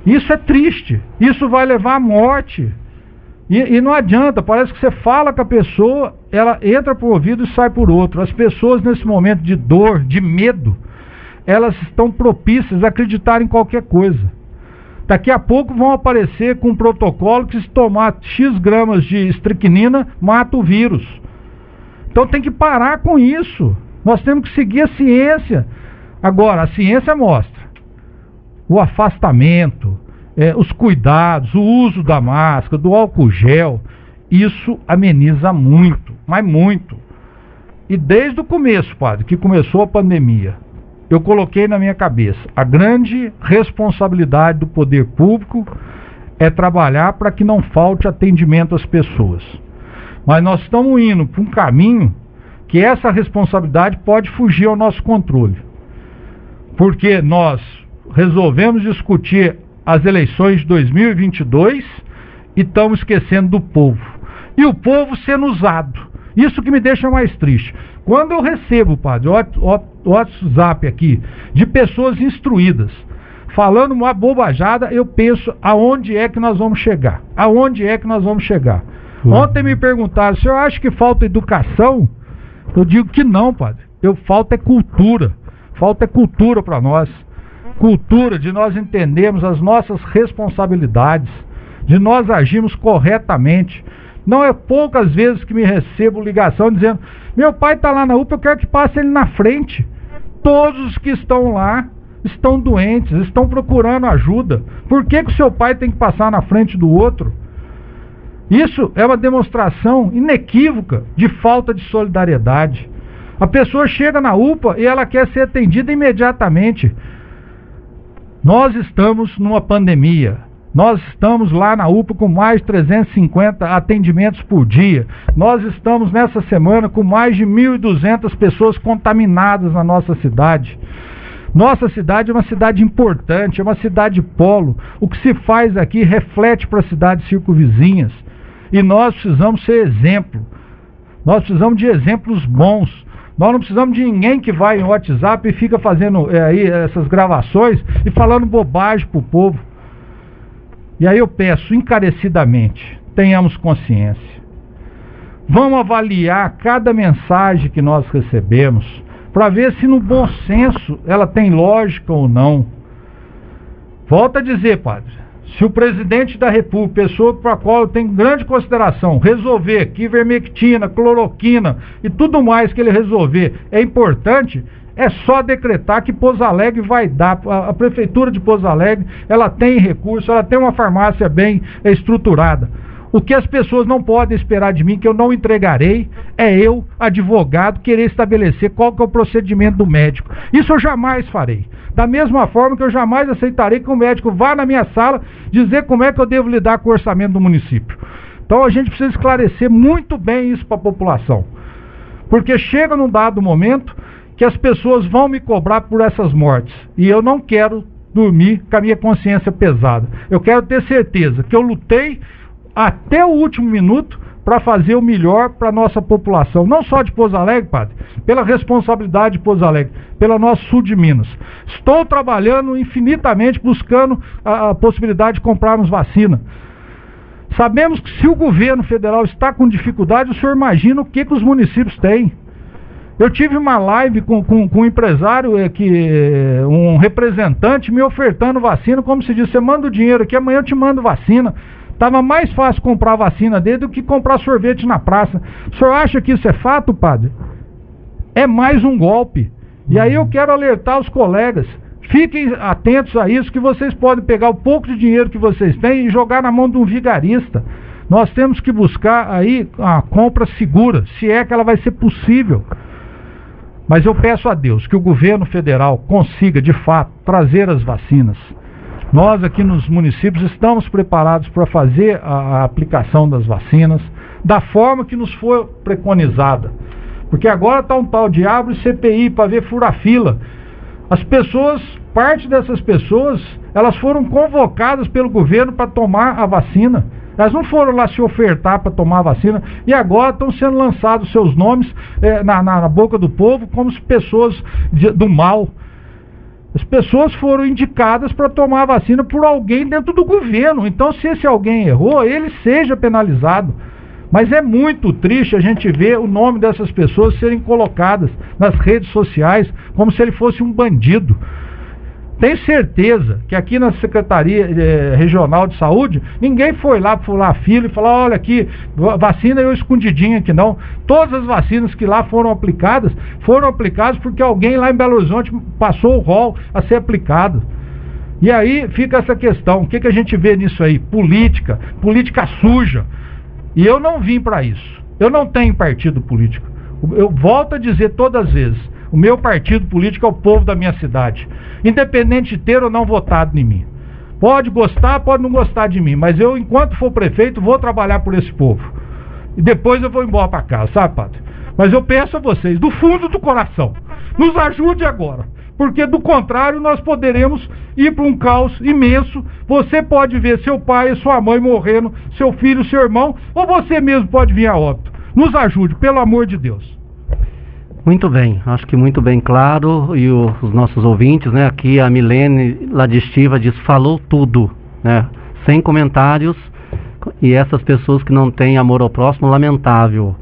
Isso é triste. Isso vai levar à morte. E, e, não adianta, parece que você fala com a pessoa, ela entra por um ouvido e sai por outro. As pessoas, nesse momento de dor, de medo, elas estão propícias a acreditar em qualquer coisa. Daqui a pouco vão aparecer com um protocolo que se tomar X gramas de estricnina, mata o vírus. Então tem que parar com isso. Nós temos que seguir a ciência. Agora, a ciência mostra o afastamento, é, os cuidados, o uso da máscara, do álcool gel. Isso ameniza muito, mas muito. E desde o começo, padre, que começou a pandemia, eu coloquei na minha cabeça: a grande responsabilidade do poder público é trabalhar para que não falte atendimento às pessoas. Mas nós estamos indo para um caminho que essa responsabilidade pode fugir ao nosso controle. Porque nós resolvemos discutir as eleições de 2022 e estamos esquecendo do povo. E o povo sendo usado. Isso que me deixa mais triste. Quando eu recebo, padre, o WhatsApp aqui, de pessoas instruídas, falando uma bobajada, eu penso aonde é que nós vamos chegar? Aonde é que nós vamos chegar? Uhum. Ontem me perguntaram, o senhor acha que falta educação? Eu digo que não, padre. Eu falta é cultura. Falta é cultura para nós. Cultura de nós entendermos as nossas responsabilidades, de nós agirmos corretamente. Não é poucas vezes que me recebo ligação dizendo: meu pai está lá na UPA, eu quero que passe ele na frente. Todos os que estão lá estão doentes, estão procurando ajuda. Por que, que o seu pai tem que passar na frente do outro? Isso é uma demonstração inequívoca de falta de solidariedade. A pessoa chega na UPA e ela quer ser atendida imediatamente. Nós estamos numa pandemia. Nós estamos lá na UPA com mais de 350 atendimentos por dia. Nós estamos nessa semana com mais de 1.200 pessoas contaminadas na nossa cidade. Nossa cidade é uma cidade importante, é uma cidade polo. O que se faz aqui reflete para as cidades circunvizinhas. E nós precisamos ser exemplo. Nós precisamos de exemplos bons. Nós não precisamos de ninguém que vai em WhatsApp e fica fazendo é, aí essas gravações e falando bobagem para o povo. E aí eu peço encarecidamente, tenhamos consciência. Vamos avaliar cada mensagem que nós recebemos para ver se no bom senso ela tem lógica ou não. Volto a dizer, padre, se o presidente da República, pessoa para a qual eu tenho grande consideração, resolver que ivermectina, cloroquina e tudo mais que ele resolver é importante, é só decretar que Pouso Alegre vai dar. A, prefeitura de Pouso Alegre, ela tem recurso, ela tem uma farmácia bem estruturada. O que as pessoas não podem esperar de mim, que eu não entregarei, é eu, advogado, querer estabelecer qual que é o procedimento do médico. Isso eu jamais farei. Da mesma forma que eu jamais aceitarei que o médico vá na minha sala dizer como é que eu devo lidar com o orçamento do município. Então a gente precisa esclarecer muito bem isso para a população. Porque chega num dado momento que as pessoas vão me cobrar por essas mortes. E eu não quero dormir com a minha consciência pesada. Eu quero ter certeza que eu lutei até o último minuto para fazer o melhor para a nossa população, não só de Pouso Alegre, padre, pela responsabilidade de Pouso Alegre, pela nosso sul de Minas. Estou trabalhando infinitamente buscando a, a possibilidade de comprarmos vacina. Sabemos que se o governo federal está com dificuldade, o senhor imagina o que, que os municípios têm. Eu tive uma live com, com, com um empresário, é, que, é, um representante, me ofertando vacina, como se diz, você manda o dinheiro aqui, amanhã eu te mando vacina. Tava mais fácil comprar vacina dele do que comprar sorvete na praça. O senhor acha que isso é fato, padre? É mais um golpe. E aí eu quero alertar os colegas. Fiquem atentos a isso, que vocês podem pegar o pouco de dinheiro que vocês têm e jogar na mão de um vigarista. Nós temos que buscar aí a compra segura, se é que ela vai ser possível. Mas eu peço a Deus que o governo federal consiga, de fato, trazer as vacinas nós aqui nos municípios estamos preparados para fazer a, aplicação das vacinas da forma que nos foi preconizada. Porque agora está um tal de abre CPI para ver fura-fila. As pessoas, parte dessas pessoas, elas foram convocadas pelo governo para tomar a vacina. Elas não foram lá se ofertar para tomar vacina e agora estão sendo lançados seus nomes eh, na, na, na, boca do povo como se pessoas de, do mal. As pessoas foram indicadas para tomar a vacina por alguém dentro do governo. Então, se esse alguém errou, ele seja penalizado. Mas é muito triste a gente ver o nome dessas pessoas serem colocadas nas redes sociais como se ele fosse um bandido. Tenho certeza que aqui na Secretaria eh, Regional de Saúde, ninguém foi lá fular fila e falar, olha aqui, vacina eu escondidinho aqui não. Todas as vacinas que lá foram aplicadas, foram aplicadas porque alguém lá em Belo Horizonte passou o rol a ser aplicado. E aí fica essa questão, o que, que a gente vê nisso aí? Política, política suja. E eu não vim para isso. Eu não tenho partido político. Eu volto a dizer todas as vezes, o meu partido político é o povo da minha cidade. Independente de ter ou não votado em mim. Pode gostar, pode não gostar de mim, mas eu, enquanto for prefeito, vou trabalhar por esse povo. E depois eu vou embora para casa, sabe, padre? Mas eu peço a vocês, do fundo do coração, nos ajude agora. Porque do contrário, nós poderemos ir para um caos imenso. Você pode ver seu pai e sua mãe morrendo, seu filho, seu irmão, ou você mesmo pode vir a óbito. Nos ajude, pelo amor de Deus. Muito bem, acho que muito bem claro. E o, os nossos ouvintes, né? Aqui a Milene Estiva diz: falou tudo, né? Sem comentários. E essas pessoas que não têm amor ao próximo, lamentável.